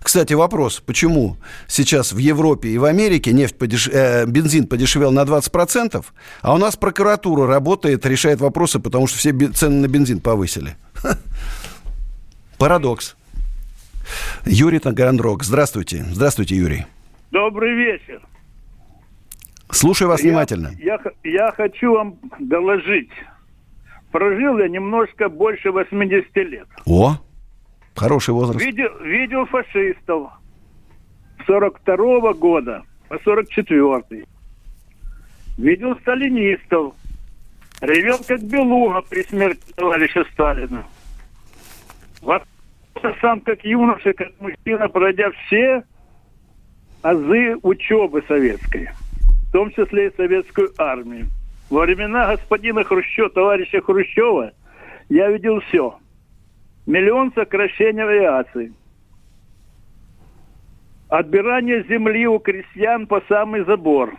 Кстати, вопрос, почему сейчас в Европе и в Америке нефть подеш... э, бензин подешевел на 20%, а у нас прокуратура работает, решает вопросы, потому что все цены на бензин повысили. Парадокс. Юрий Таганрог. Здравствуйте. Здравствуйте, Юрий. Добрый вечер. Слушаю вас я, внимательно. Я, я хочу вам доложить. Прожил я немножко больше 80 лет. О, хороший возраст. Видел, видел фашистов с 42 -го года по 44 -й. Видел сталинистов. Ревел как белуга при смерти товарища Сталина. Вот сам как юноша, как мужчина, пройдя все азы учебы советской, в том числе и советскую армию. Во времена господина Хрущева, товарища Хрущева, я видел все. Миллион сокращений авиации. Отбирание земли у крестьян по самый забор.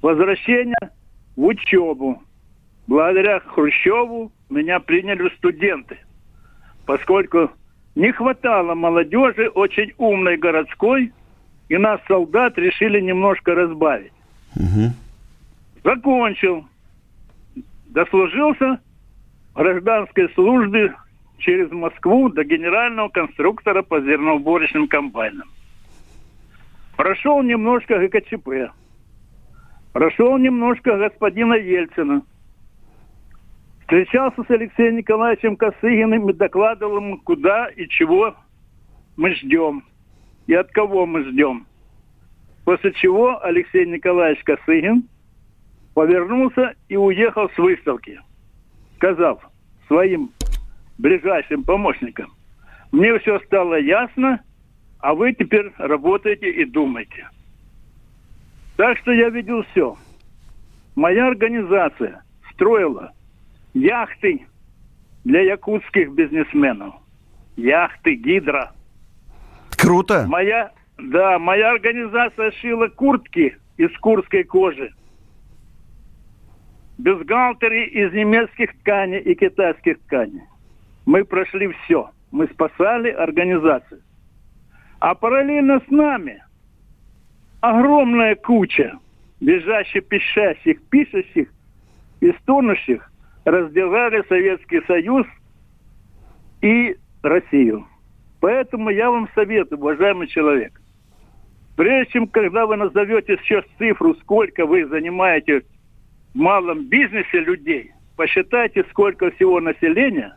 Возвращение в учебу. Благодаря Хрущеву меня приняли студенты – поскольку не хватало молодежи очень умной городской, и нас, солдат, решили немножко разбавить. Угу. Закончил. Дослужился гражданской службе через Москву до генерального конструктора по зерноуборочным комбайнам. Прошел немножко ГКЧП. Прошел немножко господина Ельцина. Встречался с Алексеем Николаевичем Косыгиным и докладывал ему, куда и чего мы ждем. И от кого мы ждем. После чего Алексей Николаевич Косыгин повернулся и уехал с выставки, сказав своим ближайшим помощникам, мне все стало ясно, а вы теперь работаете и думаете. Так что я видел все. Моя организация строила яхты для якутских бизнесменов. Яхты, гидро. Круто. Моя, да, моя организация шила куртки из курской кожи. Бюстгальтеры из немецких тканей и китайских тканей. Мы прошли все. Мы спасали организацию. А параллельно с нами огромная куча бежащих, пишащих, пишущих и стонущих раздирали Советский Союз и Россию. Поэтому я вам советую, уважаемый человек, прежде чем, когда вы назовете сейчас цифру, сколько вы занимаете в малом бизнесе людей, посчитайте, сколько всего населения,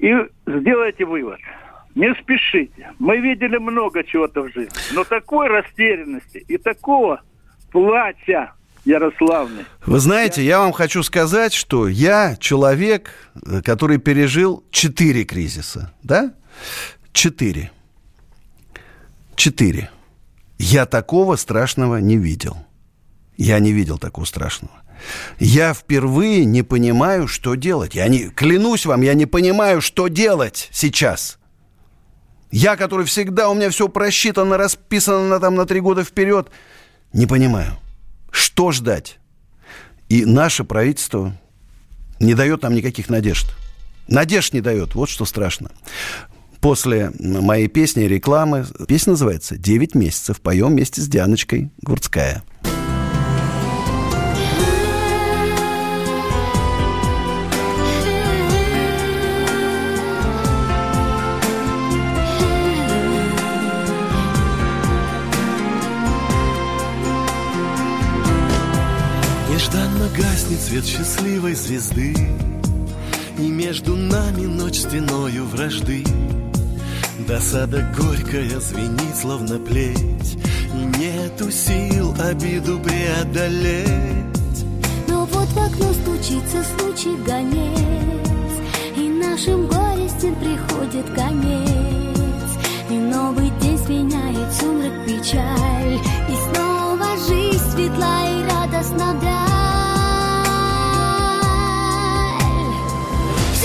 и сделайте вывод. Не спешите. Мы видели много чего-то в жизни. Но такой растерянности и такого плача Ярославны. Вы знаете, я вам хочу сказать, что я человек, который пережил четыре кризиса, да? Четыре. Четыре. Я такого страшного не видел. Я не видел такого страшного. Я впервые не понимаю, что делать. Я не, клянусь вам, я не понимаю, что делать сейчас. Я, который всегда, у меня все просчитано, расписано на, там, на три года вперед, не понимаю. Что ждать? И наше правительство не дает нам никаких надежд. Надежд не дает. Вот что страшно. После моей песни, рекламы, песня называется «Девять месяцев». Поем вместе с Дианочкой Гурцкая. Гаснет свет счастливой звезды И между нами ночь стеною вражды. Досада горькая звенит, словно плеть И нету сил обиду преодолеть. Но вот в окно стучится случай гонец И нашим горестям приходит конец. И новый день сменяет сумрак печаль И снова жизнь светла и радостна вдаль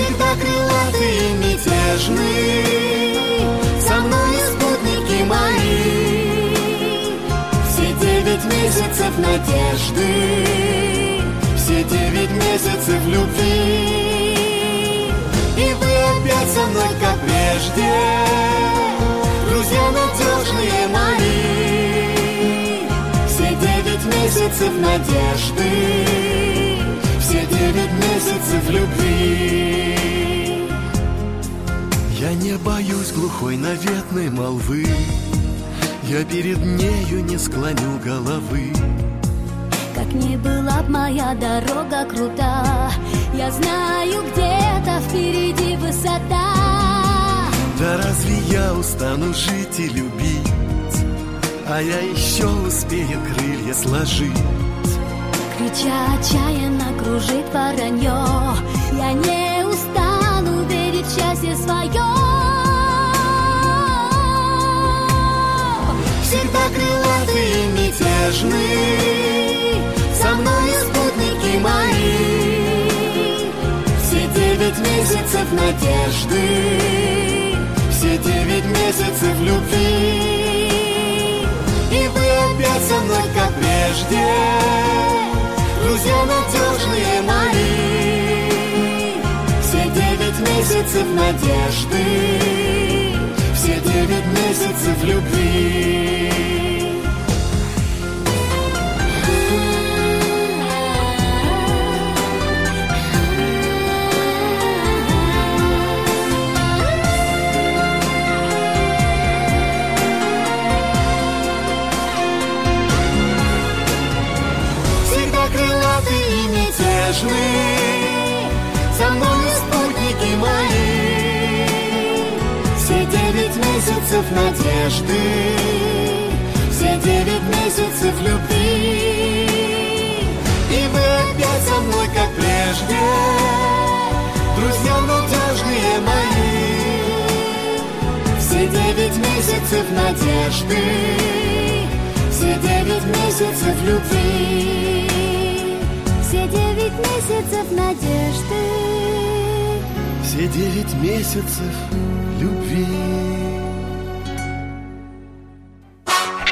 всегда крылатый и мятежный. Со мною спутники мои. Все девять месяцев надежды. Все девять месяцев любви. И вы опять со мной, как прежде. Друзья надежные мои. Все девять месяцев надежды. Все девять месяцев любви. Не боюсь глухой наветной молвы, Я перед нею не склоню головы. Как ни была б моя дорога крута, Я знаю, где-то впереди высота. Да разве я устану жить и любить, А я еще успею крылья сложить? Крича отчаянно кружит воронье, Я не устану верить в счастье свое. Всегда крылатый и мятежный, Со мной спутники мои. Все девять месяцев надежды, Все девять месяцев любви. И вы опять со мной, как прежде, Друзья надежные мои. Все девять месяцев надежды, Все девять месяцев любви. Месяцев надежды, Все девять месяцев любви. И вы опять со мной, как прежде, Друзья надежные мои. Все девять месяцев надежды, Все девять месяцев любви. Все девять месяцев надежды. Все девять месяцев любви.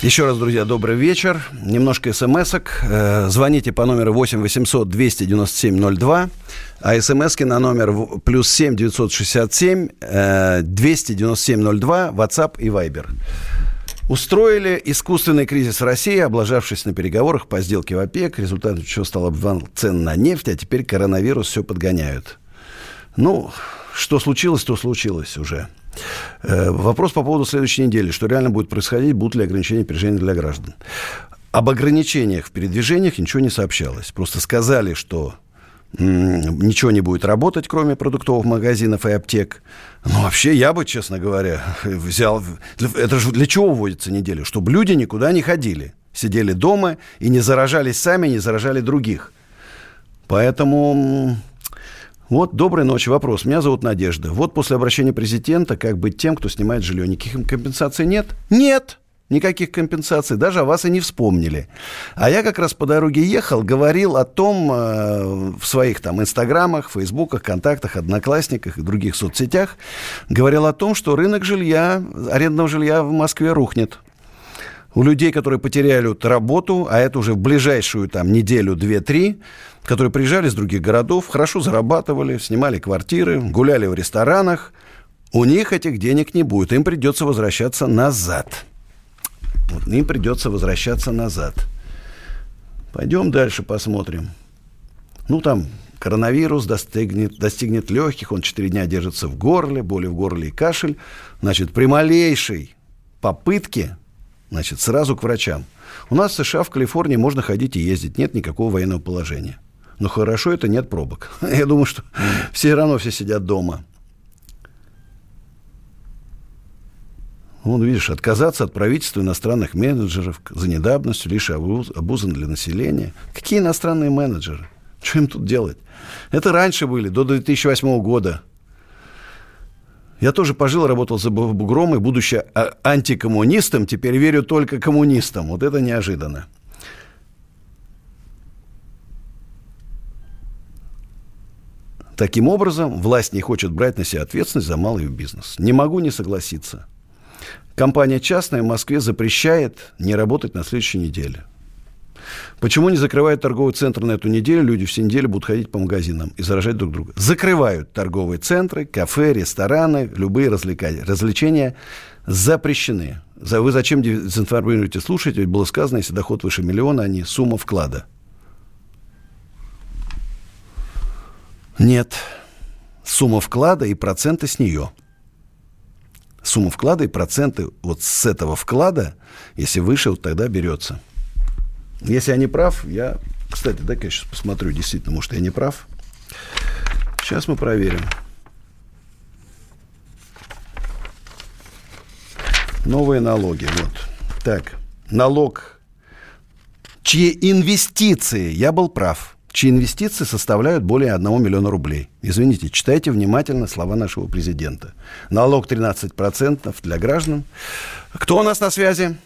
Еще раз, друзья, добрый вечер. Немножко смс-ок. Э, Звоните по номеру 8 800 297 02. А смски на номер плюс 7 967 э, 297 02, WhatsApp и Viber. Устроили искусственный кризис России, облажавшись на переговорах по сделке в ОПЕК, результатом чего стал обвал цен на нефть, а теперь коронавирус все подгоняют. Ну, что случилось, то случилось уже. Э, Вопрос по поводу следующей недели. Что реально будет происходить, будут ли ограничения передвижения для граждан? Об ограничениях в передвижениях ничего не сообщалось. Просто сказали, что ничего не будет работать, кроме продуктовых магазинов и аптек. Ну, вообще, я бы, честно говоря, взял... Это же для чего вводится неделя? Чтобы люди никуда не ходили. Сидели дома и не заражались сами, не заражали других. Поэтому... Вот, доброй ночи. Вопрос. Меня зовут Надежда. Вот после обращения президента, как быть тем, кто снимает жилье? Никаких компенсаций нет? Нет! Никаких компенсаций. Даже о вас и не вспомнили. А я как раз по дороге ехал, говорил о том э, в своих там инстаграмах, фейсбуках, контактах, одноклассниках и других соцсетях, говорил о том, что рынок жилья, арендного жилья в Москве рухнет. У людей, которые потеряли работу, а это уже в ближайшую там неделю, две-три, которые приезжали с других городов, хорошо зарабатывали, снимали квартиры, гуляли в ресторанах, у них этих денег не будет, им придется возвращаться назад. Вот, им придется возвращаться назад. Пойдем дальше посмотрим. Ну, там коронавирус достигнет, достигнет легких, он 4 дня держится в горле, боли в горле и кашель. Значит, при малейшей попытке, значит, сразу к врачам. У нас в США, в Калифорнии можно ходить и ездить, нет никакого военного положения. Но хорошо это нет пробок. Я думаю, что все равно все сидят дома. Вот видишь, отказаться от правительства иностранных менеджеров за недавностью лишь обуз- обузан для населения. Какие иностранные менеджеры? Что им тут делать? Это раньше были, до 2008 года. Я тоже пожил, работал за Бу- бугром, и будучи а- антикоммунистом, теперь верю только коммунистам. Вот это неожиданно. Таким образом, власть не хочет брать на себя ответственность за малый бизнес. Не могу не согласиться. Компания частная в Москве запрещает не работать на следующей неделе. Почему не закрывают торговый центр на эту неделю? Люди все неделю будут ходить по магазинам и заражать друг друга. Закрывают торговые центры, кафе, рестораны, любые развлекания. развлечения запрещены. За, вы зачем дезинформируете слушателей? Было сказано, если доход выше миллиона, а не сумма вклада. Нет. Сумма вклада и проценты с нее. Сумма вклада и проценты вот с этого вклада, если выше, вот тогда берется. Если я не прав, я... Кстати, дай-ка я сейчас посмотрю, действительно, может, я не прав. Сейчас мы проверим. Новые налоги. Вот. Так, налог, чьи инвестиции, я был прав, чьи инвестиции составляют более 1 миллиона рублей. Извините, читайте внимательно слова нашего президента. Налог 13% для граждан. Кто у нас на связи?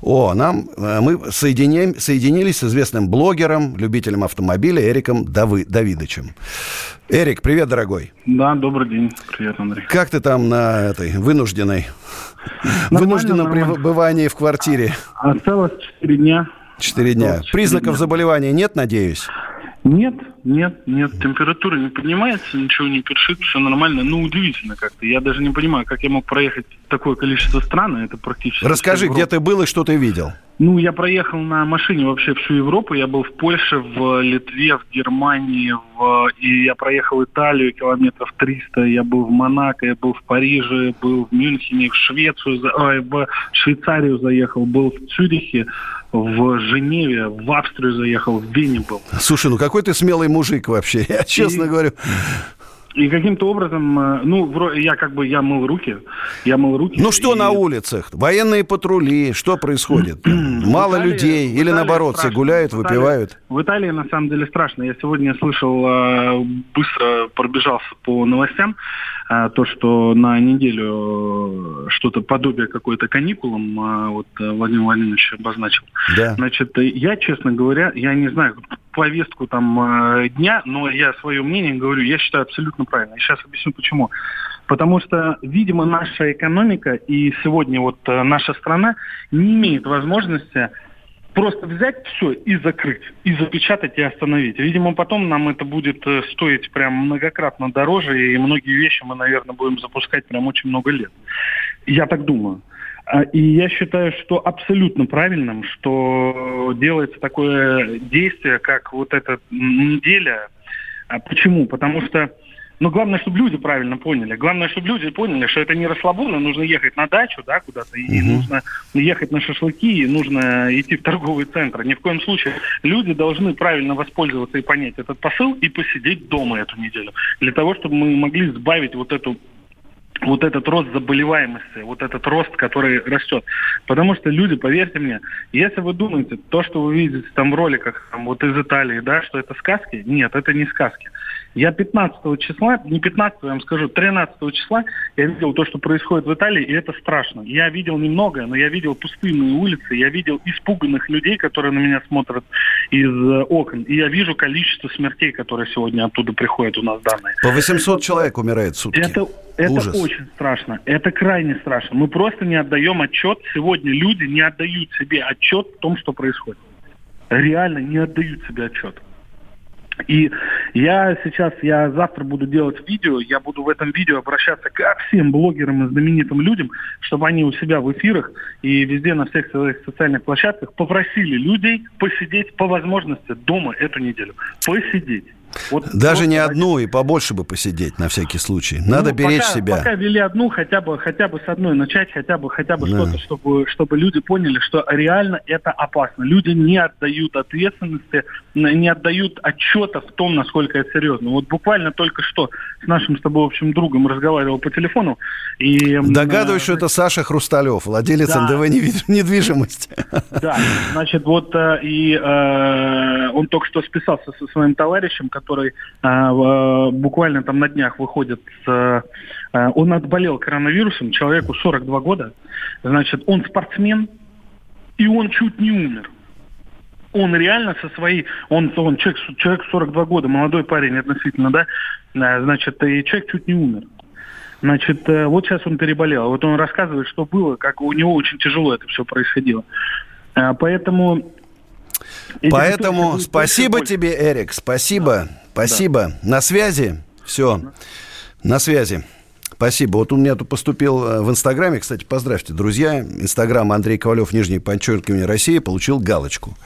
О, нам э, мы соединим, соединились с известным блогером, любителем автомобиля Эриком Давы, Давидычем. Эрик, привет, дорогой. Да, добрый день. Привет, Андрей. Как ты там на этой вынужденной, вынужденном пребывании в квартире? Осталось 4 дня. Четыре дня. Признаков заболевания нет, надеюсь? Нет, нет, нет, температура не поднимается, ничего не першит, все нормально. Ну, удивительно как-то. Я даже не понимаю, как я мог проехать такое количество стран, это практически... Расскажи, где ты был и что ты видел? Ну, я проехал на машине вообще всю Европу. Я был в Польше, в Литве, в Германии, в... и я проехал Италию километров 300. Я был в Монако, я был в Париже, был в Мюнхене, в Швецию, ой, в Швейцарию заехал, был в Цюрихе, в Женеве, в Австрию заехал, в Вене был. Слушай, ну какой ты смелый мужик вообще, я честно и... говорю. И каким-то образом, э, ну, я как бы, я мыл руки, я мыл руки. Ну, что и... на улицах? Военные патрули, что происходит? Мало Италии, людей или, наоборот, все гуляют, в Италии, выпивают? В Италии, на самом деле, страшно. Я сегодня слышал, э, быстро пробежался по новостям, то, что на неделю что-то подобие какой-то каникулам вот Владимир Владимирович обозначил. Да. Значит, я, честно говоря, я не знаю, повестку там э, дня, но я свое мнение говорю, я считаю абсолютно правильно. И сейчас объясню почему. Потому что, видимо, наша экономика и сегодня вот э, наша страна не имеет возможности просто взять все и закрыть, и запечатать, и остановить. Видимо, потом нам это будет э, стоить прям многократно дороже, и многие вещи мы, наверное, будем запускать прям очень много лет. Я так думаю. А, и я считаю, что абсолютно правильным, что делается такое действие, как вот эта неделя. А почему? Потому что но главное, чтобы люди правильно поняли. Главное, чтобы люди поняли, что это не расслабоно, нужно ехать на дачу, да, куда-то, и угу. нужно ехать на шашлыки, и нужно идти в торговый центр. Ни в коем случае. Люди должны правильно воспользоваться и понять этот посыл и посидеть дома эту неделю. Для того, чтобы мы могли сбавить вот эту вот этот рост заболеваемости, вот этот рост, который растет. Потому что люди, поверьте мне, если вы думаете, то, что вы видите там в роликах, там, вот из Италии, да, что это сказки, нет, это не сказки. Я 15 числа, не 15, я вам скажу, 13 числа я видел то, что происходит в Италии, и это страшно. Я видел немногое, но я видел пустынные улицы, я видел испуганных людей, которые на меня смотрят из э, окон, и я вижу количество смертей, которые сегодня оттуда приходят у нас данные. По 800 человек умирает в сутки. Это, это Ужас. очень страшно, это крайне страшно. Мы просто не отдаем отчет, сегодня люди не отдают себе отчет в том, что происходит. Реально не отдают себе отчет. И я сейчас, я завтра буду делать видео, я буду в этом видео обращаться ко всем блогерам и знаменитым людям, чтобы они у себя в эфирах и везде на всех своих социальных площадках попросили людей посидеть по возможности дома эту неделю. Посидеть. Вот Даже не одну и побольше бы посидеть на всякий случай. Надо ну, беречь пока, себя. Пока вели одну, хотя бы, хотя бы с одной начать, хотя бы, хотя бы да. что-то, чтобы, чтобы люди поняли, что реально это опасно. Люди не отдают ответственности, не отдают отчета в том, насколько это серьезно. Вот буквально только что с нашим с тобой общим другом разговаривал по телефону. И, Догадываюсь, э, что это Саша Хрусталев, владелец да. НДВ недвижимости. Да, значит, вот э, и э, он только что списался со своим товарищем, который э, буквально там на днях выходит. Э, он отболел коронавирусом, человеку 42 года. Значит, он спортсмен, и он чуть не умер. он реально со своей, он, он человек, человек 42 года, молодой парень относительно, да, э, значит, и человек чуть не умер. Значит, э, вот сейчас он переболел. Вот он рассказывает, что было, как у него очень тяжело это все происходило. Э, поэтому... Поэтому спасибо тебе, Эрик, спасибо, спасибо. Да. На связи, все, на связи. Спасибо. Вот у меня тут поступил э, в Инстаграме, кстати, поздравьте, друзья. Инстаграм Андрей Ковалев, нижний подчеркивание России, получил галочку.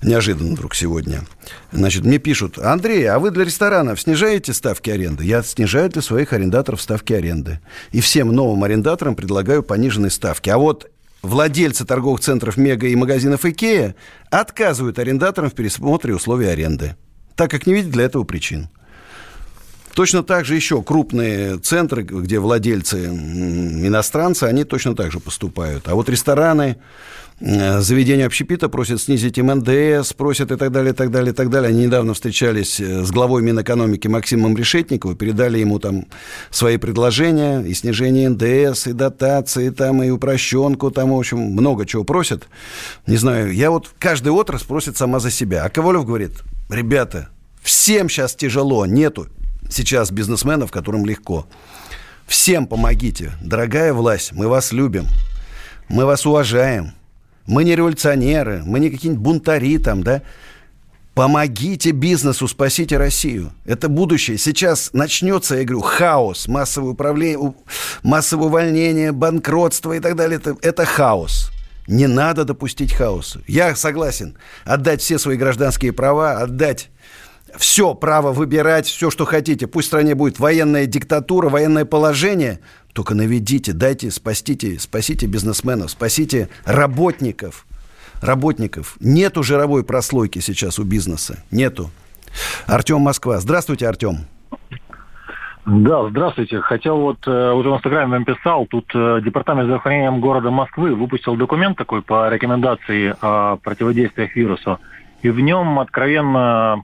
Неожиданно вдруг сегодня. Значит, мне пишут, Андрей, а вы для ресторанов снижаете ставки аренды? Я снижаю для своих арендаторов ставки аренды. И всем новым арендаторам предлагаю пониженные ставки. А вот владельцы торговых центров Мега и магазинов Икея отказывают арендаторам в пересмотре условий аренды, так как не видят для этого причин. Точно так же еще крупные центры, где владельцы иностранцы, они точно так же поступают. А вот рестораны, заведения общепита просят снизить им НДС, просят и так далее, и так далее, и так далее. Они недавно встречались э, с главой Минэкономики Максимом Решетниковым, передали ему там свои предложения, и снижение НДС, и дотации, там, и упрощенку, там, в общем, много чего просят. Не знаю, я вот, каждая отрасль просит сама за себя. А Ковалев говорит, ребята, всем сейчас тяжело, нету сейчас бизнесменов, которым легко. Всем помогите. Дорогая власть, мы вас любим. Мы вас уважаем. Мы не революционеры, мы не какие-нибудь бунтари там, да? Помогите бизнесу, спасите Россию. Это будущее. Сейчас начнется, я говорю, хаос, массовое управление, массовое увольнение, банкротство и так далее. Это, это хаос. Не надо допустить хаоса. Я согласен отдать все свои гражданские права, отдать все право выбирать, все, что хотите. Пусть в стране будет военная диктатура, военное положение. Только наведите, дайте, спасите, спасите бизнесменов, спасите работников. Работников. Нету жировой прослойки сейчас у бизнеса. Нету. Артем Москва. Здравствуйте, Артем. Да, здравствуйте. Хотел вот, э, уже в Инстаграме вам писал, тут э, Департамент здравоохранения города Москвы выпустил документ такой по рекомендации о противодействиях вирусу. И в нем откровенно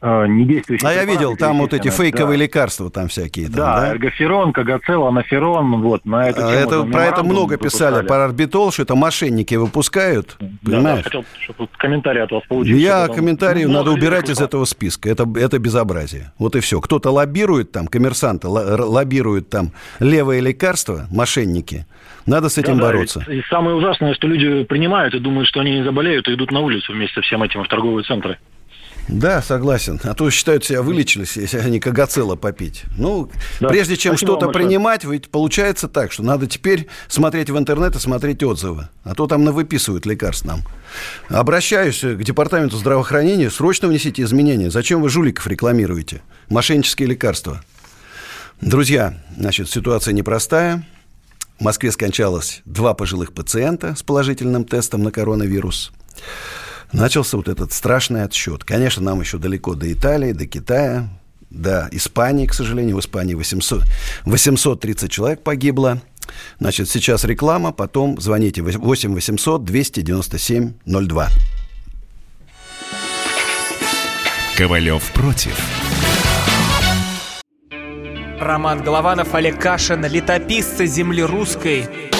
э, недействующие. А я видел, там вот эти фейковые да. лекарства там всякие. Там, да, да, эргоферон, кагацел, анаферон, вот, на эту а это, Про это много писали, про орбитол, что это мошенники выпускают, да, понимаешь? Да, хотел, чтобы комментарий от вас получить. Я потом... комментарий ну, надо убирать из этого списка, это, это безобразие. Вот и все. Кто-то лоббирует там, коммерсанты лоббируют там левые лекарства, мошенники, надо с этим да, бороться. Да, и, и самое ужасное, что люди принимают и думают, что они не заболеют, и идут на улицу вместе со всем этим в торговые центры. Да, согласен. А то считают себя вылечились, если они кагацела попить. Ну, да. прежде чем что-то принимать, ведь получается так, что надо теперь смотреть в интернет и смотреть отзывы. А то там навыписывают лекарств нам. Обращаюсь к департаменту здравоохранения, срочно внесите изменения. Зачем вы жуликов рекламируете? Мошеннические лекарства. Друзья, значит, ситуация непростая. В Москве скончалось два пожилых пациента с положительным тестом на коронавирус начался вот этот страшный отсчет. Конечно, нам еще далеко до Италии, до Китая, до Испании, к сожалению. В Испании 800, 830 человек погибло. Значит, сейчас реклама, потом звоните 8 800 297 02. Ковалев против. Роман Голованов, Олег Кашин, летописцы земли русской –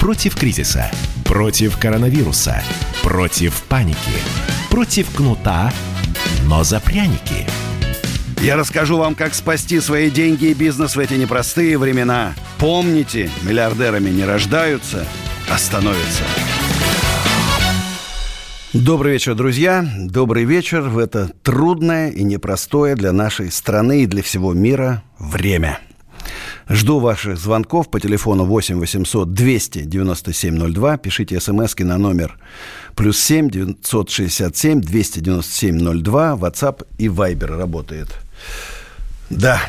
Против кризиса Против коронавируса. Против паники. Против кнута, но за пряники. Я расскажу вам, как спасти свои деньги и бизнес в эти непростые времена. Помните, миллиардерами не рождаются, а становятся. Добрый вечер, друзья. Добрый вечер в это трудное и непростое для нашей страны и для всего мира время – Жду ваших звонков по телефону 8 800 297 02. Пишите смски на номер плюс 7 967 297 02. WhatsApp и Viber работает. Да,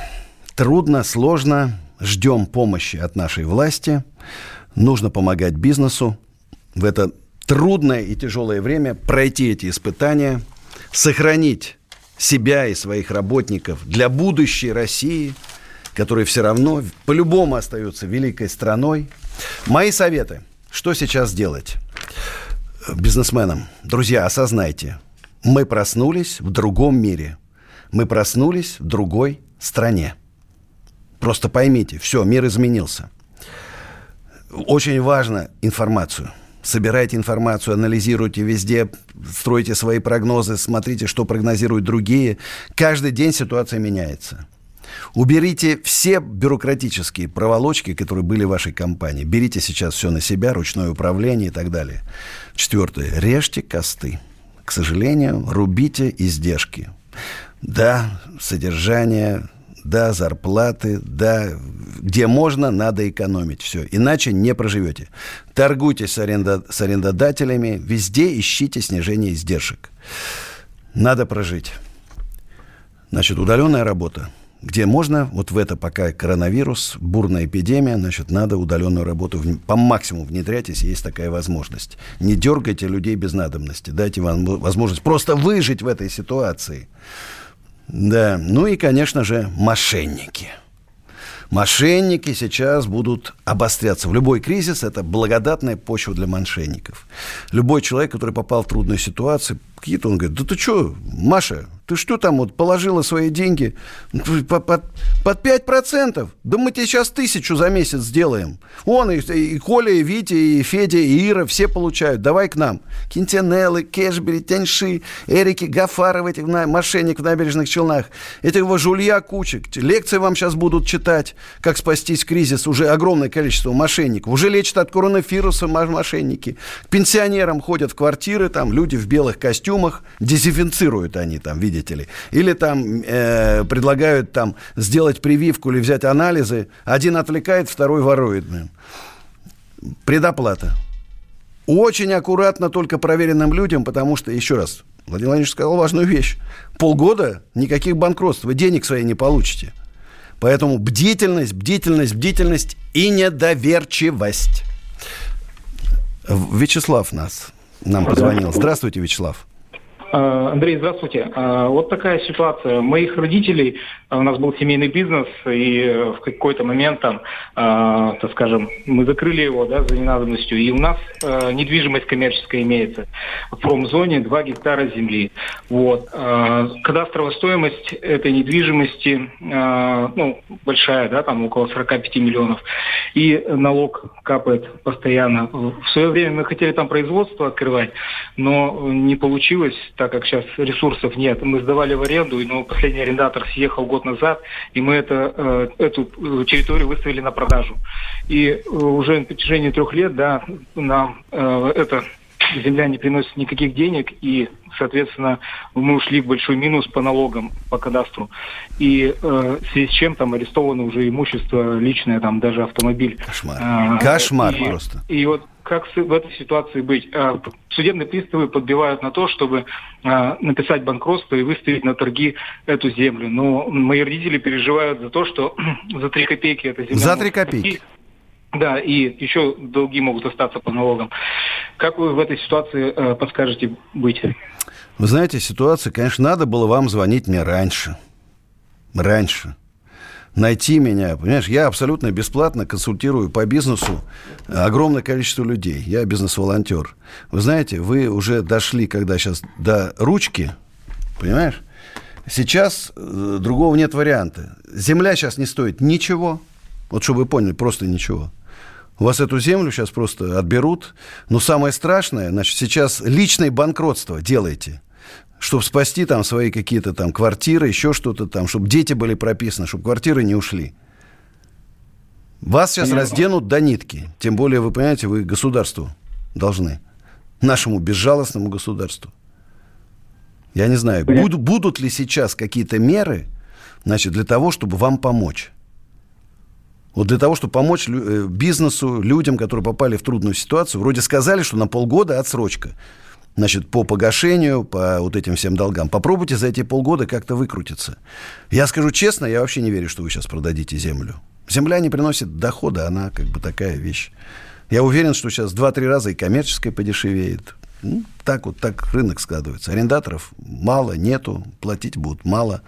трудно, сложно. Ждем помощи от нашей власти. Нужно помогать бизнесу в это трудное и тяжелое время пройти эти испытания, сохранить себя и своих работников для будущей России – который все равно по-любому остается великой страной. Мои советы. Что сейчас делать бизнесменам? Друзья, осознайте. Мы проснулись в другом мире. Мы проснулись в другой стране. Просто поймите, все, мир изменился. Очень важно информацию. Собирайте информацию, анализируйте везде, стройте свои прогнозы, смотрите, что прогнозируют другие. Каждый день ситуация меняется. Уберите все бюрократические проволочки, которые были в вашей компании. Берите сейчас все на себя, ручное управление и так далее. Четвертое. Режьте косты. К сожалению, рубите издержки. Да, содержание, да, зарплаты, да, где можно, надо экономить все. Иначе не проживете. Торгуйтесь с, аренда, с арендодателями, везде ищите снижение издержек. Надо прожить. Значит, удаленная работа – где можно, вот в это пока коронавирус, бурная эпидемия, значит, надо удаленную работу по максимуму внедрять, если есть такая возможность. Не дергайте людей без надобности, дайте вам возможность просто выжить в этой ситуации. Да, ну и, конечно же, мошенники – Мошенники сейчас будут обостряться. В любой кризис это благодатная почва для мошенников. Любой человек, который попал в трудную ситуацию, какие-то он говорит, да ты что, Маша, ты что там вот положила свои деньги под, под, под 5%? Да мы тебе сейчас тысячу за месяц сделаем. Он, и, и Коля, и Витя, и Федя, и Ира, все получают. Давай к нам. Кинтенеллы, Кэшбери, Тяньши, Эрики, Гафаров, этих на, мошенник в набережных Челнах. Этих его жулья кучек. Лекции вам сейчас будут читать, как спастись кризис. Уже огромное количество мошенников. Уже лечат от коронавируса мошенники. К пенсионерам ходят в квартиры, там люди в белых костюмах. Дезинфицируют они там, видите видите ли. Или там э, предлагают там сделать прививку или взять анализы. Один отвлекает, второй ворует. Предоплата. Очень аккуратно только проверенным людям, потому что, еще раз, Владимир Владимирович сказал важную вещь. Полгода никаких банкротств, вы денег свои не получите. Поэтому бдительность, бдительность, бдительность и недоверчивость. Вячеслав нас нам позвонил. Здравствуйте, Вячеслав. А, Андрей, здравствуйте. А, вот такая ситуация. Моих родителей, а, у нас был семейный бизнес, и э, в какой-то момент там, так скажем, мы закрыли его да, за ненадобностью, и у нас недвижимость коммерческая имеется. В промзоне 2 гектара земли. Вот. Кадастровая стоимость этой недвижимости ну, большая, да, там около 45 миллионов. И налог капает постоянно. В свое время мы хотели там производство открывать, но не получилось так как сейчас ресурсов нет. Мы сдавали в аренду, но последний арендатор съехал год назад, и мы это, э, эту территорию выставили на продажу. И э, уже на протяжении трех лет, да, нам э, это земля не приносит никаких денег, и, соответственно, мы ушли в большой минус по налогам, по кадастру. И э, в связи с чем там арестовано уже имущество личное, там даже автомобиль. Кошмар. Э, Кошмар и, просто. И вот как в этой ситуации быть? А, судебные приставы подбивают на то, чтобы а, написать банкротство и выставить на торги эту землю. Но мои родители переживают за то, что за три копейки эта земля... За три копейки? Да, и еще долги могут остаться по налогам. Как вы в этой ситуации э, подскажете быть? Вы знаете, ситуация, конечно, надо было вам звонить мне раньше. Раньше найти меня. Понимаешь, я абсолютно бесплатно консультирую по бизнесу огромное количество людей. Я бизнес-волонтер. Вы знаете, вы уже дошли, когда сейчас до ручки, понимаешь? Сейчас э, другого нет варианта. Земля сейчас не стоит ничего. Вот чтобы вы поняли, просто ничего. У вас эту землю сейчас просто отберут. Но самое страшное, значит, сейчас личное банкротство делаете – чтобы спасти там свои какие-то там квартиры, еще что-то там, чтобы дети были прописаны, чтобы квартиры не ушли. Вас сейчас разденут до нитки. Тем более, вы понимаете, вы государству должны. Нашему безжалостному государству. Я не знаю, буд, будут ли сейчас какие-то меры, значит, для того, чтобы вам помочь. Вот для того, чтобы помочь э, бизнесу, людям, которые попали в трудную ситуацию, вроде сказали, что на полгода отсрочка. Значит, по погашению, по вот этим всем долгам. Попробуйте за эти полгода как-то выкрутиться. Я скажу честно, я вообще не верю, что вы сейчас продадите землю. Земля не приносит дохода, она как бы такая вещь. Я уверен, что сейчас 2-3 раза и коммерческая подешевеет. Ну, так вот, так рынок складывается. Арендаторов мало, нету, платить будут мало.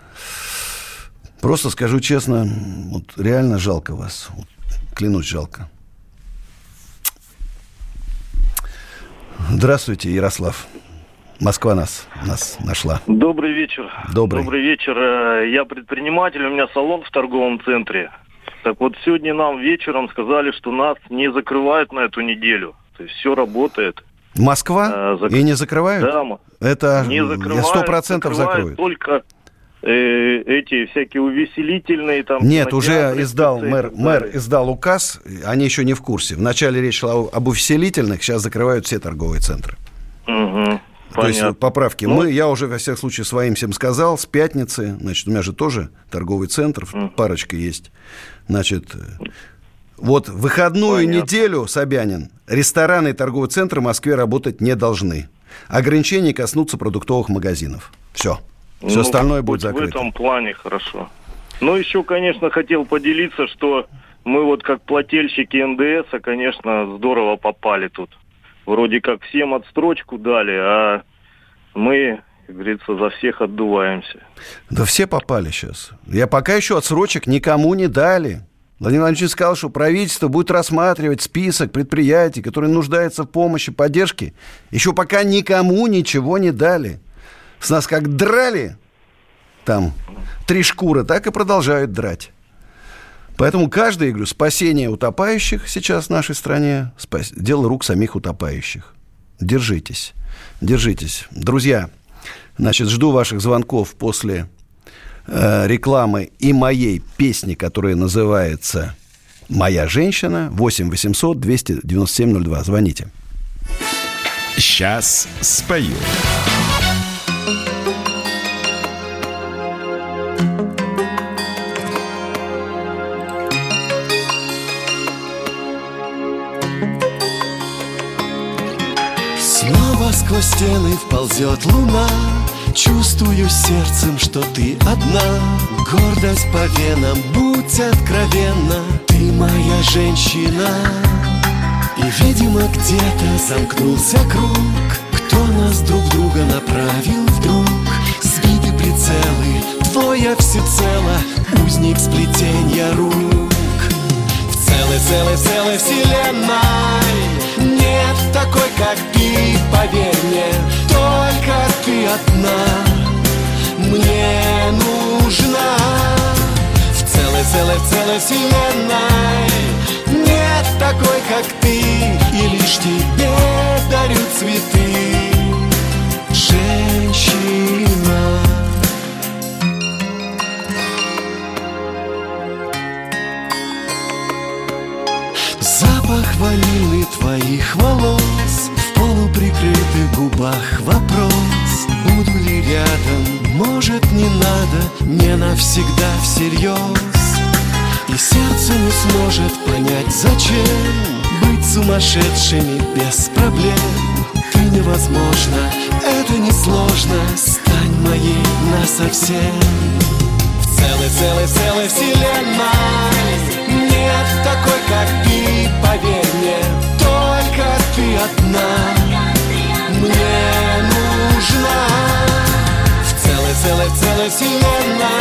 Просто скажу честно, вот реально жалко вас. Вот, клянусь, жалко. Здравствуйте, Ярослав. Москва нас, нас нашла. Добрый вечер. Добрый. Добрый вечер. Э, Я предприниматель, у меня салон в торговом центре. Так вот, сегодня нам вечером сказали, что нас не закрывают на эту неделю. То есть все работает. Москва? Э, зак- И не закрывают? Да, Это не закрывают. сто процентов закрывают закроют. Только эти всякие увеселительные там... Нет, уже издал мэр, мэр издал указ, они еще не в курсе. Вначале речь шла об увеселительных, сейчас закрывают все торговые центры. Мгм. То есть поправки. Ну, Мы, я уже во всех случаях своим всем сказал, с пятницы, значит, у меня же тоже торговый центр, парочка есть. Значит, э, вот выходную Понятно. неделю, Собянин, рестораны и торговые центры в Москве работать не должны. Ограничения коснутся продуктовых магазинов. Все. Все Ну, остальное будет хоть В закрыто. этом плане хорошо. Ну, еще, конечно, хотел поделиться, что мы вот как плательщики НДС, а, конечно, здорово попали тут. Вроде как всем отстрочку дали, а мы, как говорится, за всех отдуваемся. Да все попали сейчас. Я пока еще отсрочек никому не дали. Владимир Владимирович сказал, что правительство будет рассматривать список предприятий, которые нуждаются в помощи, поддержке. Еще пока никому ничего не дали. С нас как драли там три шкуры, так и продолжают драть. Поэтому каждый, я говорю, спасение утопающих сейчас в нашей стране, спас- дело рук самих утопающих. Держитесь, держитесь. Друзья, значит, жду ваших звонков после э, рекламы и моей песни, которая называется «Моя женщина». 8 800 297 02. Звоните. Сейчас спою. Снова сквозь стены вползет луна. Чувствую сердцем, что ты одна. Гордость по венам, будь откровенна. Ты моя женщина. И, видимо, где-то замкнулся круг. Кто нас друг друга направил вдруг? Сбиты прицелы, твоя всецело Узник сплетенья рук. В целой, целой, целой вселенной Нет такой, как ты, поверь мне Только ты одна. Мне нужна В целой, целой, в целой вселенной. Нет такой, как ты И лишь тебе дарю цветы. Женщина Запах ванильный твоих волос. В полуприкрытых губах вопрос. Буду ли рядом, может не надо? Не навсегда всерьез. И сердце не сможет понять зачем Быть сумасшедшими без проблем. Ты невозможно, это несложно. Стань моей насовсем. В целой, целой, целой вселенной Нет такой, как ты, поверь мне Только ты одна. Мне нужна В целой, целой, целой вселенной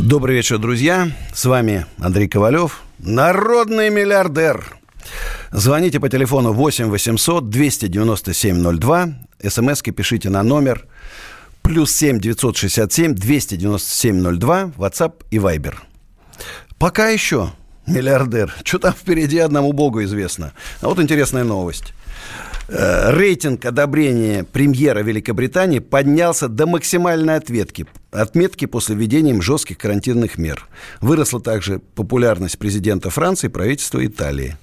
Добрый вечер, друзья. С вами Андрей Ковалев, народный миллиардер. Звоните по телефону 8 800 297 02. СМСки пишите на номер плюс 7 967 297 02. WhatsApp и Viber. Пока еще миллиардер. Что там впереди одному богу известно. А вот интересная новость. Э, Рейтинг одобрения премьера Великобритании поднялся до максимальной ответки, отметки после введения жестких карантинных мер. Выросла также популярность президента Франции и правительства Италии.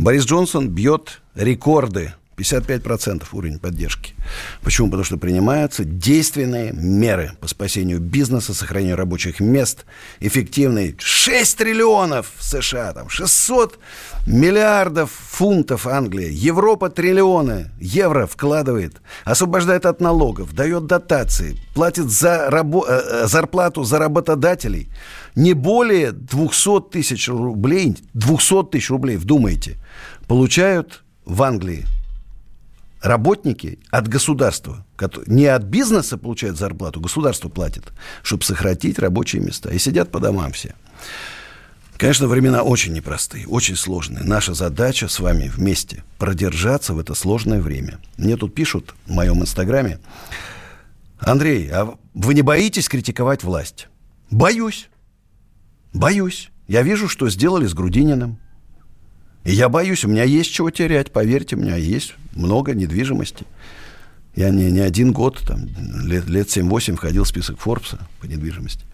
Борис Джонсон бьет рекорды. 55% уровень поддержки. Почему? Потому что принимаются действенные меры по спасению бизнеса, сохранению рабочих мест, эффективные 6 триллионов США, там 600 миллиардов фунтов Англия, Европа триллионы евро вкладывает, освобождает от налогов, дает дотации, платит за рабо- э, зарплату за работодателей. Не более 200 тысяч рублей, 200 тысяч рублей, вдумайте, получают в Англии работники от государства, не от бизнеса получают зарплату, государство платит, чтобы сохранить рабочие места. И сидят по домам все. Конечно, времена очень непростые, очень сложные. Наша задача с вами вместе продержаться в это сложное время. Мне тут пишут в моем инстаграме, Андрей, а вы не боитесь критиковать власть? Боюсь. Боюсь. Я вижу, что сделали с Грудининым. И я боюсь, у меня есть чего терять, поверьте, у меня есть много недвижимости. Я не, не один год, там, лет, лет 7-8 входил в список Форбса по недвижимости.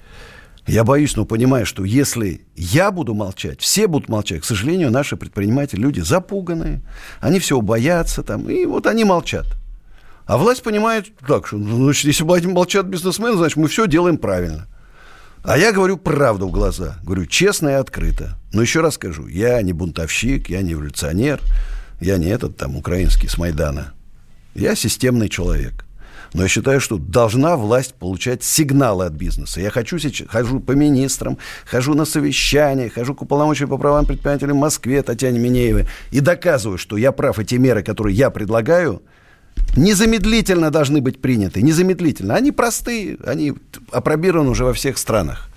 Я боюсь, но понимаю, что если я буду молчать, все будут молчать. К сожалению, наши предприниматели, люди запуганные, они всего боятся, там, и вот они молчат. А власть понимает так, что, ну, значит, если молчат бизнесмены, значит, мы все делаем правильно. А я говорю правду в глаза. Говорю честно и открыто. Но еще раз скажу, я не бунтовщик, я не революционер, я не этот там украинский с Майдана. Я системный человек. Но я считаю, что должна власть получать сигналы от бизнеса. Я хочу сейчас, хожу по министрам, хожу на совещания, хожу к уполномоченной по правам предпринимателей в Москве Татьяне Минеевой и доказываю, что я прав, эти меры, которые я предлагаю, незамедлительно должны быть приняты. Незамедлительно. Они простые, они опробированы уже во всех странах.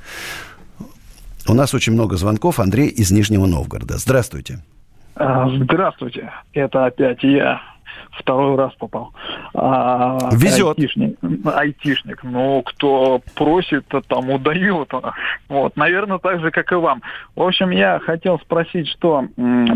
У нас очень много звонков. Андрей из Нижнего Новгорода. Здравствуйте. А, здравствуйте. Это опять я второй раз попал. А, Везет. Айтишник, айтишник. Ну, кто просит, тому дают. Вот, наверное, так же, как и вам. В общем, я хотел спросить, что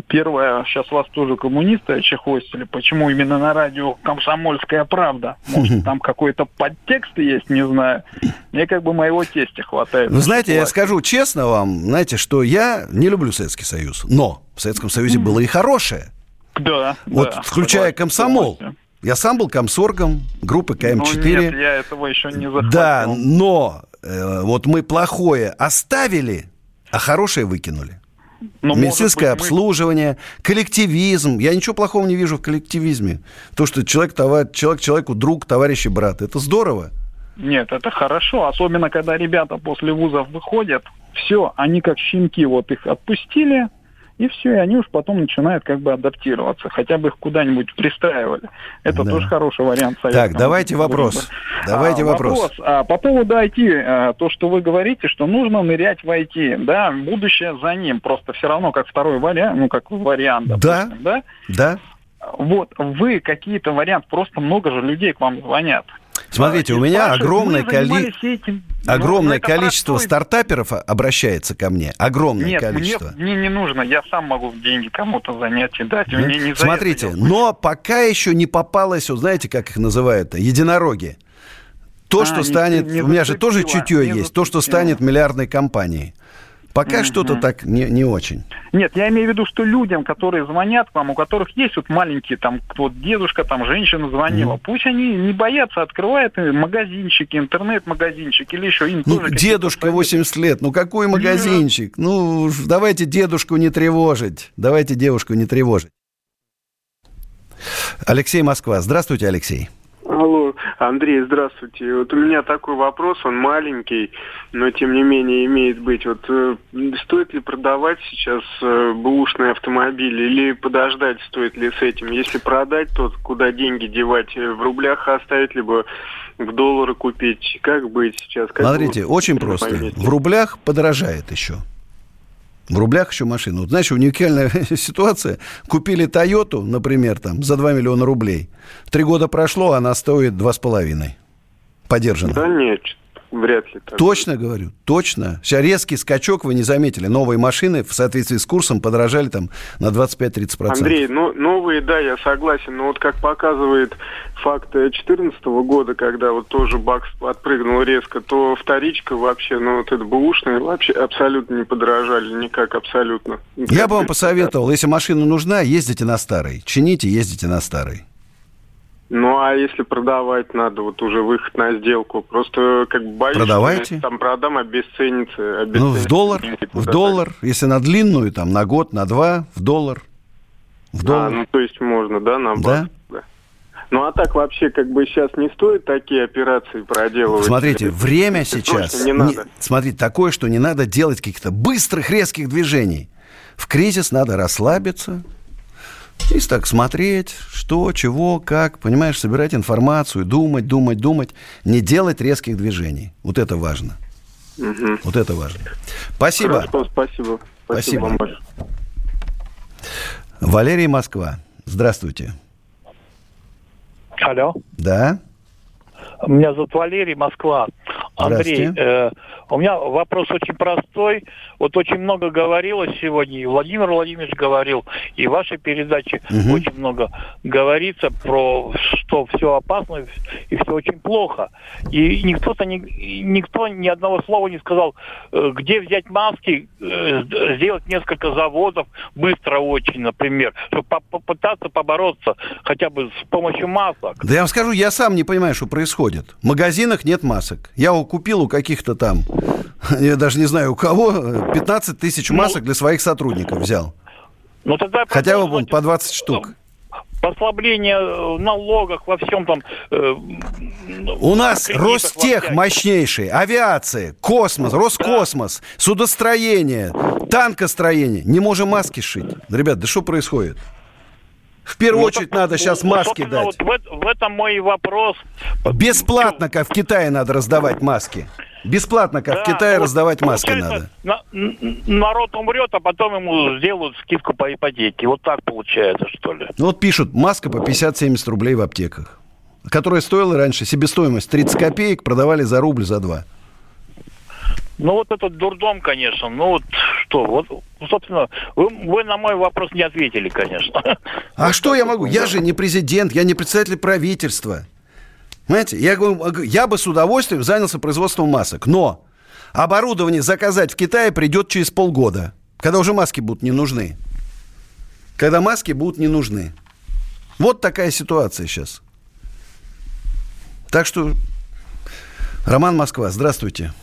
первое, сейчас вас тоже коммунисты чехвостили, почему именно на радио «Комсомольская правда»? Может, там какой-то подтекст есть, не знаю. Мне как бы моего тестя хватает. Вы знаете, я скажу честно вам, знаете, что я не люблю Советский Союз, но в Советском Союзе было и хорошее. Да. Вот да, включая комсомол. Я сам был комсоргом группы КМ4. Ну, нет, я этого еще не захватил. Да, но э, вот мы плохое оставили, а хорошее выкинули. Но, Медицинское быть, обслуживание, мы... коллективизм. Я ничего плохого не вижу в коллективизме. То, что человек, товар... человек человеку друг, товарищ и брат. Это здорово. нет, это хорошо, особенно когда ребята после вузов выходят, все, они как щенки, вот их отпустили, и все, и они уж потом начинают как бы адаптироваться, хотя бы их куда-нибудь пристраивали. Это Да. тоже хороший вариант. Так, советского давайте выбора. вопрос. Давайте А, вопрос. а, по поводу IT, а, то, что вы говорите, что нужно нырять в IT, да, будущее за ним, просто все равно как второй вариант, ну как вариант, Да. допустим, да? Да? Вот, вы какие-то варианты, просто много же людей к вам звонят. Смотрите, у меня спрашивают, огромное, коли- этим. Ну, огромное количество простой- стартаперов обращается ко мне. Огромное Нет, количество. мне, мне не нужно, я сам могу деньги кому-то занять и дать. Да? Мне не Смотрите, но пока еще не попалось, вот знаете, как их называют, единороги. То, А, что не- станет, не у меня же тоже чутье есть, то, что станет миллиардной компанией. Пока Мгм. что-то так не, не очень. Нет, я имею в виду, что людям, которые звонят к вам, у которых есть вот маленькие, там, вот дедушка, там, женщина звонила, Мгм. пусть они не боятся, открывают магазинчики, интернет-магазинчик или еще им Ну, дедушка 80 лет, ну какой магазинчик? Ну, уж давайте дедушку не тревожить. Давайте девушку не тревожить. Алексей Москва. Здравствуйте, Алексей. Андрей, здравствуйте. Вот у меня такой вопрос, он маленький, но тем не менее имеет быть. Вот э, стоит ли продавать сейчас э, бэушные автомобили или подождать стоит ли с этим? Если продать, то куда деньги девать? Э, В рублях оставить, либо в доллары купить? Как быть сейчас? Как Смотрите, очень просто. поймете? В рублях подорожает еще. В рублях еще машина. Вот знаешь, уникальная ситуация. Купили Тойоту, например, там, за 2 миллиона рублей. Три года прошло, она стоит 2,5. Подержана. Да нет, вряд ли так. Точно говорю, точно. Сейчас резкий скачок вы не заметили. Новые машины в соответствии с курсом подорожали там на 25-30%. Андрей, ну, новые, да, я согласен, но вот как показывает факт 2014 года, когда вот тоже бакс отпрыгнул резко, то вторичка вообще, ну, вот это бэушные вообще абсолютно не подорожали, никак абсолютно. Я бы вам посоветовал, если машина нужна, ездите на старой. Чините, ездите на старой. Ну, а если продавать надо, вот уже выход на сделку, просто как бы боюсь, Продавайте. что там продам, обесценится. Ну, в обесценится доллар, в доллар. Если на длинную, там, на год, на два, в доллар. В А, доллар. ну, то есть можно, да, на Да. да. Ну, а так вообще, как бы сейчас не стоит такие операции проделывать. Смотрите, время Это сейчас... не не- надо. смотрите, такое, что не надо делать каких-то быстрых, резких движений. В кризис надо расслабиться и так смотреть, что, чего, как, понимаешь, собирать информацию, думать, думать, думать. Не делать резких движений. Вот это важно. Мгм. Вот это важно. Спасибо. Хорошо, спасибо. Спасибо, Спасибо. вам большое. Валерий Москва. Здравствуйте. Алло. Да? Меня зовут Валерий, Москва. Андрей, э, у меня вопрос очень простой. Вот очень много говорилось сегодня, и Владимир Владимирович говорил, и в вашей передаче Мгм. очень много говорится про что все опасно и все очень плохо. И никто-то ни, никто ни одного слова не сказал, э, где взять маски, э, сделать несколько заводов быстро очень, например, чтобы по- попытаться побороться хотя бы с помощью масок. Да я вам скажу, я сам не понимаю, что происходит. В магазинах нет масок. Я его купил у каких-то там, я даже не знаю у кого, э, 15 тысяч масок для своих сотрудников взял. Ну тогда Хотя бы по 20 штук. послабление э, в налогах во всем там. э, У нас Ростех мощнейший, авиация, космос, Роскосмос, судостроение, танкостроение. Не можем маски шить. Ребят, да что происходит? В первую Ну, очередь так, надо сейчас маски дать. вот в, в этом мой вопрос. Бесплатно, как в Китае, надо раздавать маски. Бесплатно, как в Да, Китае, вот раздавать маски надо. на- народ умрет, а потом ему сделают скидку по ипотеке. Вот так получается, что ли? Ну вот пишут, маска по 50-70 рублей в аптеках. Которая стоила раньше, себестоимость 30 копеек, продавали за рубль, за два. Ну вот этот дурдом, конечно. Ну вот что, вот, собственно, вы, вы на мой вопрос не ответили, конечно. А что я могу? Я же не президент, я не представитель правительства. Понимаете, я, я бы с удовольствием занялся производством масок, но оборудование заказать в Китае придет через полгода, когда уже маски будут не нужны. Когда маски будут не нужны. Вот такая ситуация сейчас. Так что, Роман Москва, здравствуйте.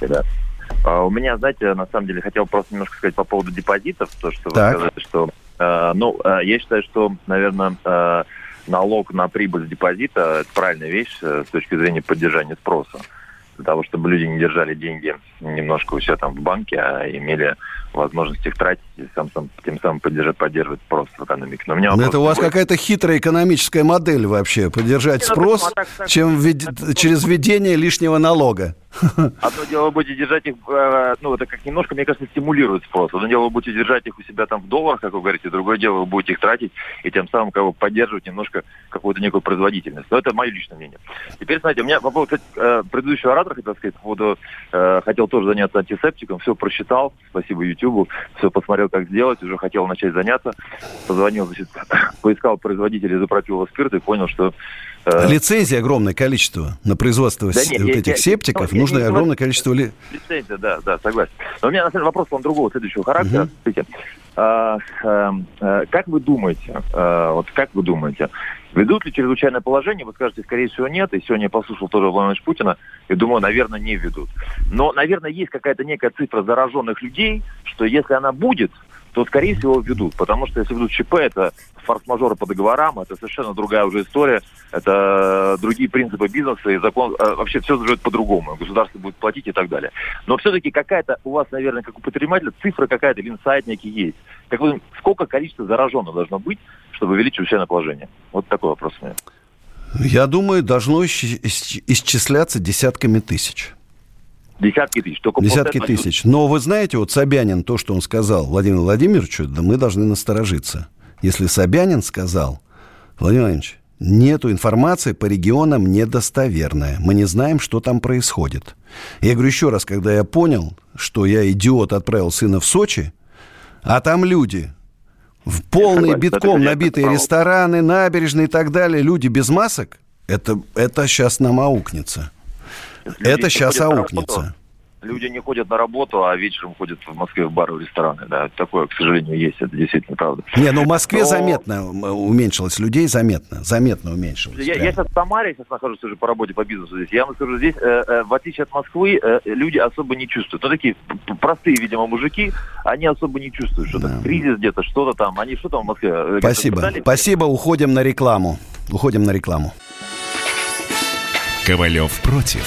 Да. А, У меня, знаете, на самом деле хотел просто немножко сказать по поводу депозитов, то, что вы Так. сказали, что, э, ну, э, я считаю, что, наверное, э, налог на прибыль с депозита – это правильная вещь с точки зрения поддержания спроса. Для того, чтобы люди не держали деньги немножко у себя там в банке, а имели возможность их тратить и сам, сам, тем самым поддержать, поддерживать спрос в экономике. Но у меня Но это у вас какая-то хитрая экономическая модель вообще, поддержать ну, спрос? А так, так, чем введ- через введение лишнего налога. Одно дело вы будете держать их, э, ну, это как немножко, мне кажется, стимулирует спрос. Одно дело вы будете держать их у себя там в долларах, как вы говорите, другое дело вы будете их тратить и тем самым как бы поддерживать немножко какую-то некую производительность. Но это мое личное мнение. Теперь, знаете, у меня по поводу, кстати, э, предыдущего оратора, хотел сказать, по поводу, э, хотел тоже заняться антисептиком, все просчитал, спасибо Ютубу, все посмотрел, как сделать, уже хотел начать заняться, позвонил, значит, поискал производителей изопропилового спирта и понял, что э, Лицензий огромное количество на производство Да с- нет, вот я- этих я- септиков. я Нужно не огромное говорю- количество... ли- Лицензия, да, да, согласен. Но у меня на самом деле вопрос вам другого, следующего характера. Смотрите, а, э, как вы думаете, э, вот как вы думаете, ведут ли чрезвычайное положение? Вы скажете, скорее всего, нет. И сегодня я послушал тоже Владимира Путина и думаю, наверное, не ведут. Но, наверное, есть какая-то некая цифра зараженных людей, что если она будет, то, скорее всего, ведут. Потому что если ведут ЧП, это форс-мажоры по договорам, это совершенно другая уже история, это другие принципы бизнеса, и закон, э, вообще все живет по-другому, государство будет платить и так далее. Но все-таки какая-то у вас, наверное, как у предпринимателя, цифра какая-то или инсайт некий есть. Как вы сколько количество зараженных должно быть, чтобы ввели чрезвычайное положение? Вот такой вопрос у меня. Я думаю, должно исч- исч- исчисляться десятками тысяч. Десятки тысяч. Только Десятки тысяч. Но вы знаете, вот Собянин, то, что он сказал Владимиру Владимировичу, да мы должны насторожиться. Если Собянин сказал, Владимир Владимирович, нету информации по регионам недостоверная. Мы не знаем, что там происходит. Я говорю еще раз, когда я понял, что я идиот отправил сына в Сочи, а там люди в полные битком набитые рестораны, набережные и так далее, люди без масок, это, это сейчас нам аукнется. Люди Это сейчас аукнется. Люди не ходят на работу, а вечером ходят в Москве в бары, в рестораны. Да, такое, к сожалению, есть. Это действительно правда. Не, ну в Москве Но- заметно уменьшилось людей, заметно, заметно уменьшилось. Я, я сейчас в Самаре сейчас нахожусь уже по работе, по бизнесу здесь. Я вам скажу, здесь, э, э, в отличие от Москвы, э, люди особо не чувствуют. Ну, такие простые, видимо, мужики, они особо не чувствуют, что то кризис где-то, что-то там. Они что там в Москве? э, Спасибо. Спасибо, уходим на рекламу. Уходим на рекламу. Ковалев против.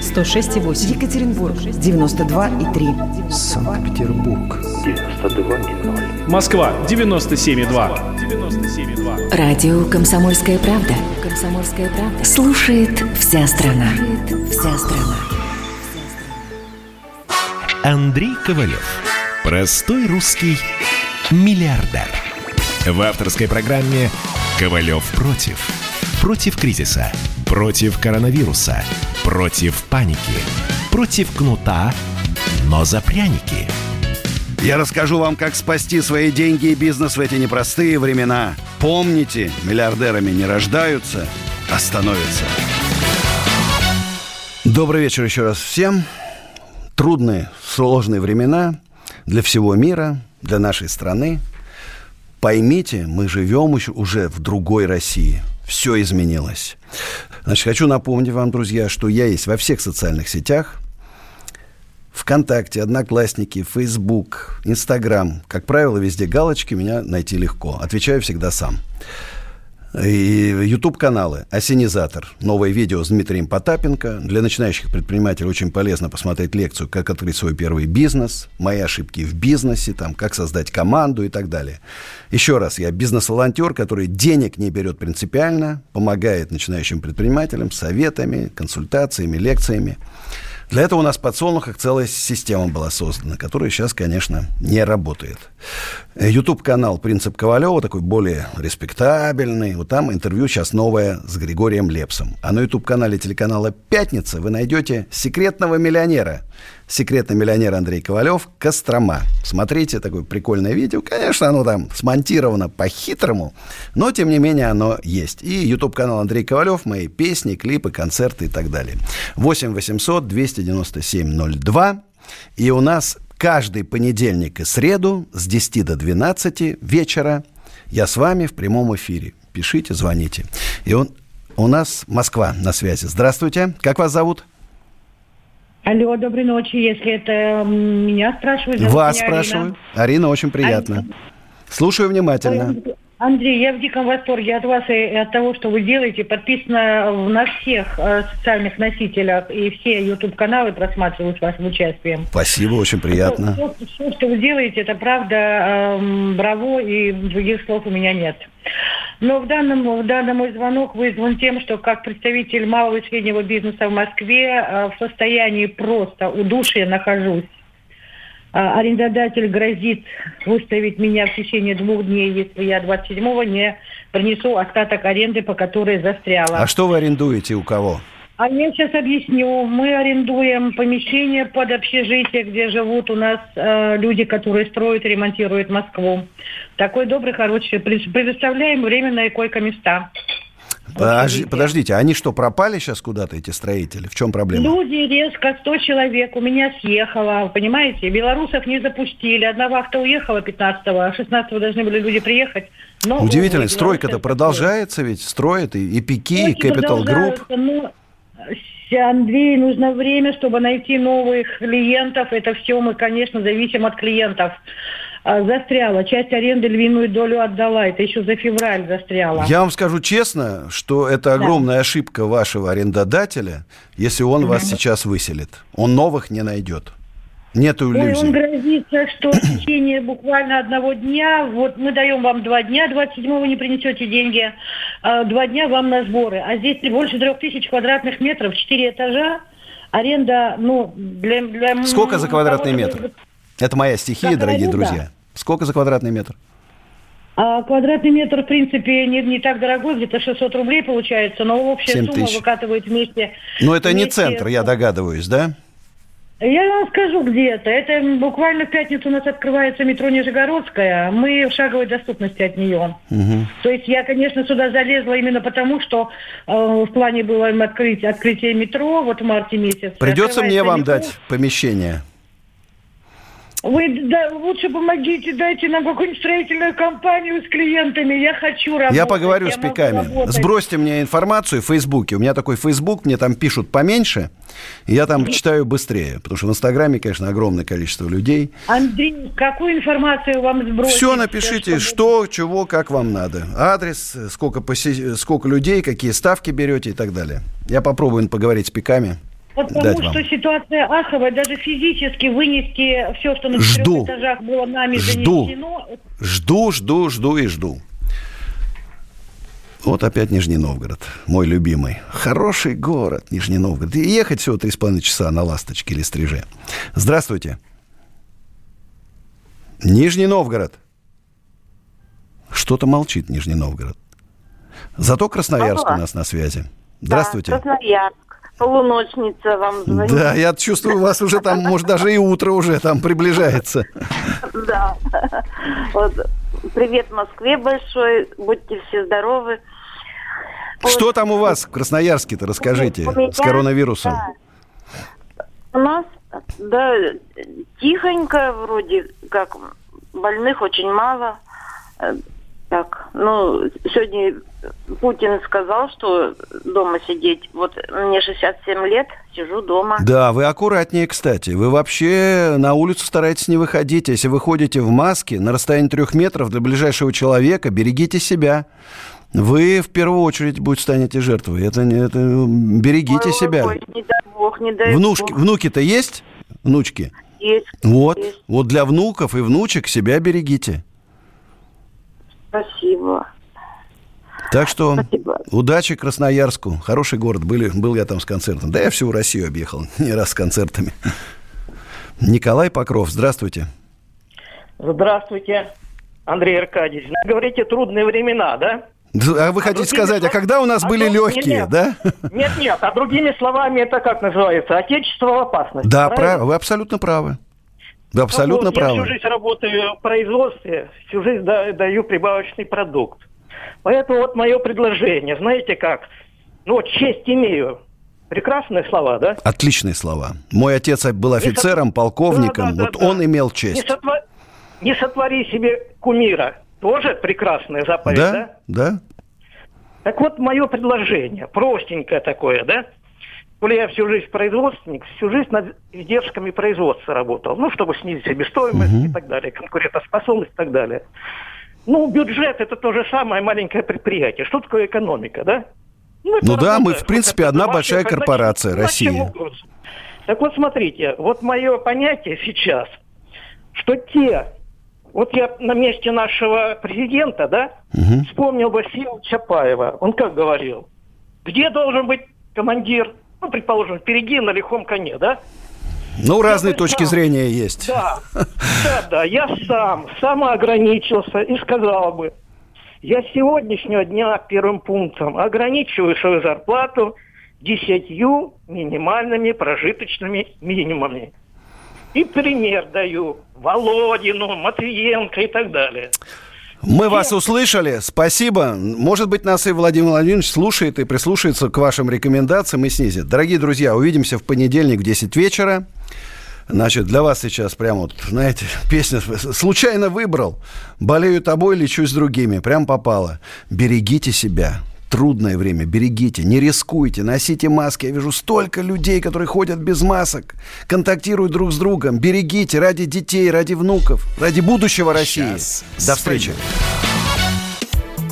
106,8. Екатеринбург 92,3. Санкт-Петербург. 92,0. Москва 97,2. 97,2. Радио «Комсомольская правда». «Комсомольская правда». Слушает вся страна. Слушает вся страна. Андрей Ковалев. Простой русский миллиардер. В авторской программе «Ковалев против». Против кризиса, против коронавируса, против паники, против кнута, но за пряники. Я расскажу вам, как спасти свои деньги и бизнес в эти непростые времена. Помните, миллиардерами не рождаются, а становятся. Добрый вечер еще раз всем. Трудные, сложные времена для всего мира, для нашей страны. Поймите, мы живем уже в другой России. Все изменилось. Значит, хочу напомнить вам, друзья, что я есть во всех социальных сетях. ВКонтакте, Одноклассники, Фейсбук, Инстаграм. Как правило, везде галочки, меня найти легко. Отвечаю всегда сам. И YouTube-каналы «Осенизатор». Новое видео с Дмитрием Потапенко. Для начинающих предпринимателей очень полезно посмотреть лекцию «Как открыть свой первый бизнес», «Мои ошибки в бизнесе», там, «Как создать команду» и так далее. Еще раз, я бизнес-волонтер, который денег не берет принципиально, помогает начинающим предпринимателям советами, консультациями, лекциями. Для этого у нас в подсолнухах целая система была создана, которая сейчас, конечно, не работает. YouTube-канал «Принцип Ковалева», такой более респектабельный. Вот там интервью сейчас новое с Григорием Лепсом. А на YouTube-канале телеканала «Пятница» вы найдете секретного миллионера. Секретный миллионер Андрей Ковалев «Кострома». Смотрите, такое прикольное видео. Конечно, оно там смонтировано по-хитрому, но, тем не менее, оно есть. И YouTube-канал Андрей Ковалев, мои песни, клипы, концерты и так далее. 8 800 297 02. И у нас каждый понедельник и среду с 10 до 12 вечера я с вами в прямом эфире. Пишите, звоните. И он, у нас Москва на связи. Здравствуйте. Как вас зовут? Алло, доброй ночи. Если это меня спрашивают, Вас меня спрашиваю. Арина. Арина, очень приятно. Слушаю внимательно. Андрей, я в диком восторге от вас и от того, что вы делаете. Подписана в- на всех э, социальных носителях и все YouTube-каналы просматриваю с вашим участием. Спасибо, очень приятно. Все, все, что вы делаете, это правда эм, браво, и других слов у меня нет. Но в данном, в данном мой звонок вызван тем, что как представитель малого и среднего бизнеса в Москве э, в состоянии просто удушья нахожусь. А, Арендодатель грозит выставить меня в течение двух дней, если я 27-го не принесу остаток аренды, по которой застряла. А что вы арендуете у кого? А я сейчас объясню. Мы арендуем помещение под общежитие, где живут у нас э, люди, которые строят и ремонтируют Москву. Такой добрый, хороший. Пред- Предоставляем временные койко-места. Подожди- подождите, они что, пропали сейчас куда-то, эти строители? В чем проблема? Люди резко, 100 человек у меня съехало, понимаете? Белорусов не запустили. Одна вахта уехала 15-го, а 16-го должны были люди приехать. Но, Удивительно, стройка-то продолжается ведь, строят и, и Пики, и Capital Group. продолжаются, но, с- Андрей, нужно время, чтобы найти новых клиентов. Это все мы, конечно, зависим от клиентов. А, Застряла. Часть аренды львиную долю отдала. Это еще за февраль застряла. Я вам скажу честно, что это огромная ошибка вашего арендодателя, если он вас сейчас выселит. Он новых не найдет. Нету Ой, он иллюзий. грозится, что в течение буквально одного дня, вот мы даем вам два дня, 27-го не принесете деньги, а, два дня вам на сборы. А здесь больше трех тысяч квадратных метров, четыре этажа, аренда, ну, для... для Сколько за квадратный метр? Это моя стихия, Как дорогие аренда? друзья. Сколько за квадратный метр? А квадратный метр, в принципе, не, не так дорогой, где-то 600 рублей получается, но общая сумма выкатывает вместе. Но это не вместе- центр, я догадываюсь, да? Я вам скажу, где это. Это буквально в пятницу у нас открывается метро Нижегородская. Мы в шаговой доступности от нее. Мгм. То есть я, конечно, сюда залезла именно потому, что э, в плане было открыть, открытие метро вот в марте месяце. Придется мне вам метро. дать помещение. Вы да, лучше помогите, дайте нам какую-нибудь строительную компанию с клиентами. Я хочу работать. Я поговорю с могу пиками. работать. Сбросьте мне информацию в Фейсбуке. У меня такой Фейсбук, мне там пишут поменьше, и я там читаю быстрее. Потому что в Инстаграме, конечно, огромное количество людей. Андрей, какую информацию вам сбросить? Все напишите, чтобы- что, чего, как вам надо. Адрес, сколько, посе- сколько людей, какие ставки берете и так далее. Я попробую поговорить с пиками. Потому дать вам. что ситуация аховая, даже физически вынести все, что на Жду. четырех этажах было нами Жду. занесено. Жду, жду, жду и жду. Вот опять Нижний Новгород, мой любимый. Хороший город, Нижний Новгород. И ехать всего три с половиной часа на «Ласточке» или «Стриже». Здравствуйте. Нижний Новгород. Что-то молчит Нижний Новгород. Зато Красноярск Алло. у нас на связи. Здравствуйте. Да, Красноярск. Полуночница вам звонит. Да, я чувствую, у вас уже там, может, даже и утро уже там приближается. Да. Вот. Привет Москве большой. Будьте все здоровы. Что там у вас в Красноярске-то, расскажите, меня- с коронавирусом? да. У нас, да, тихонько вроде как. Больных очень мало. Так, ну, сегодня Путин сказал, что дома сидеть. Вот мне 67 лет, сижу дома. Да, вы аккуратнее, кстати. Вы вообще на улицу стараетесь не выходить. Если вы ходите в маске на расстоянии трех метров до ближайшего человека, берегите себя. Вы в первую очередь будете станете жертвой. Это, не- это берегите Ой, себя. ой, не дай бог, не дай Внушки, бог. внуки-то есть? Внучки? Есть. Вот. есть. Вот для внуков и внучек себя берегите. Спасибо. Так что удачи Красноярску. Хороший город. Были, был я там с концертом. Да я всю Россию объехал. Не раз с концертами. Николай Покров, здравствуйте. Здравствуйте, Андрей Аркадьевич. Вы говорите, трудные времена, да? А вы хотите другими сказать, а слов- когда у нас а были то- легкие, нет, да? Нет, нет, а другими словами это как называется? Отечество в опасности. Да, прав- вы абсолютно правы. Вы абсолютно Ну вот, Я правы. всю жизнь работаю в производстве, всю жизнь да- даю прибавочный продукт. Поэтому вот мое предложение, знаете как, ну вот честь имею, Прекрасные слова, да? Отличные слова. Мой отец был офицером, полковником. Да, да, вот да, он да. имел Не, честь. сотва- не сотвори себе кумира. Тоже прекрасная заповедь, да? Да, да. Так вот, мое предложение, простенькое такое, да? Коли я всю жизнь производственник, всю жизнь над издержками производства работал, ну, чтобы снизить себестоимость и так далее, конкурентоспособность и так далее. Ну, бюджет – это то же самое маленькое предприятие. Что такое экономика, да? это Ну да, мы, в принципе, одна большая корпорация, Россия. угодно. Так вот, смотрите, вот мое понятие сейчас, что те, вот я на месте нашего президента, да, вспомнил Василия Чапаева. Он как говорил? Где должен быть командир? Ну, предположим, впереди на лихом коне, да? Ну, разные бы точки сам- зрения есть. Да, да, да. Я сам самоограничился и сказал бы, я с сегодняшнего дня первым пунктом ограничиваю свою зарплату десятью минимальными прожиточными минимумами. И пример даю Володину, Матвиенко и так далее. Мы вас услышали, спасибо. Может быть, нас и Владимир Владимирович слушает и прислушается к вашим рекомендациям и снизит. Дорогие друзья, увидимся в понедельник в 10 вечера. Значит, для вас сейчас прям вот, знаете, песня случайно выбрал. Болею тобой, лечусь другими. Прям попало. Берегите себя. Трудное время, берегите, не рискуйте, носите маски. Я вижу столько людей, которые ходят без масок, контактируют друг с другом. Берегите ради детей, ради внуков, ради будущего России. До встречи.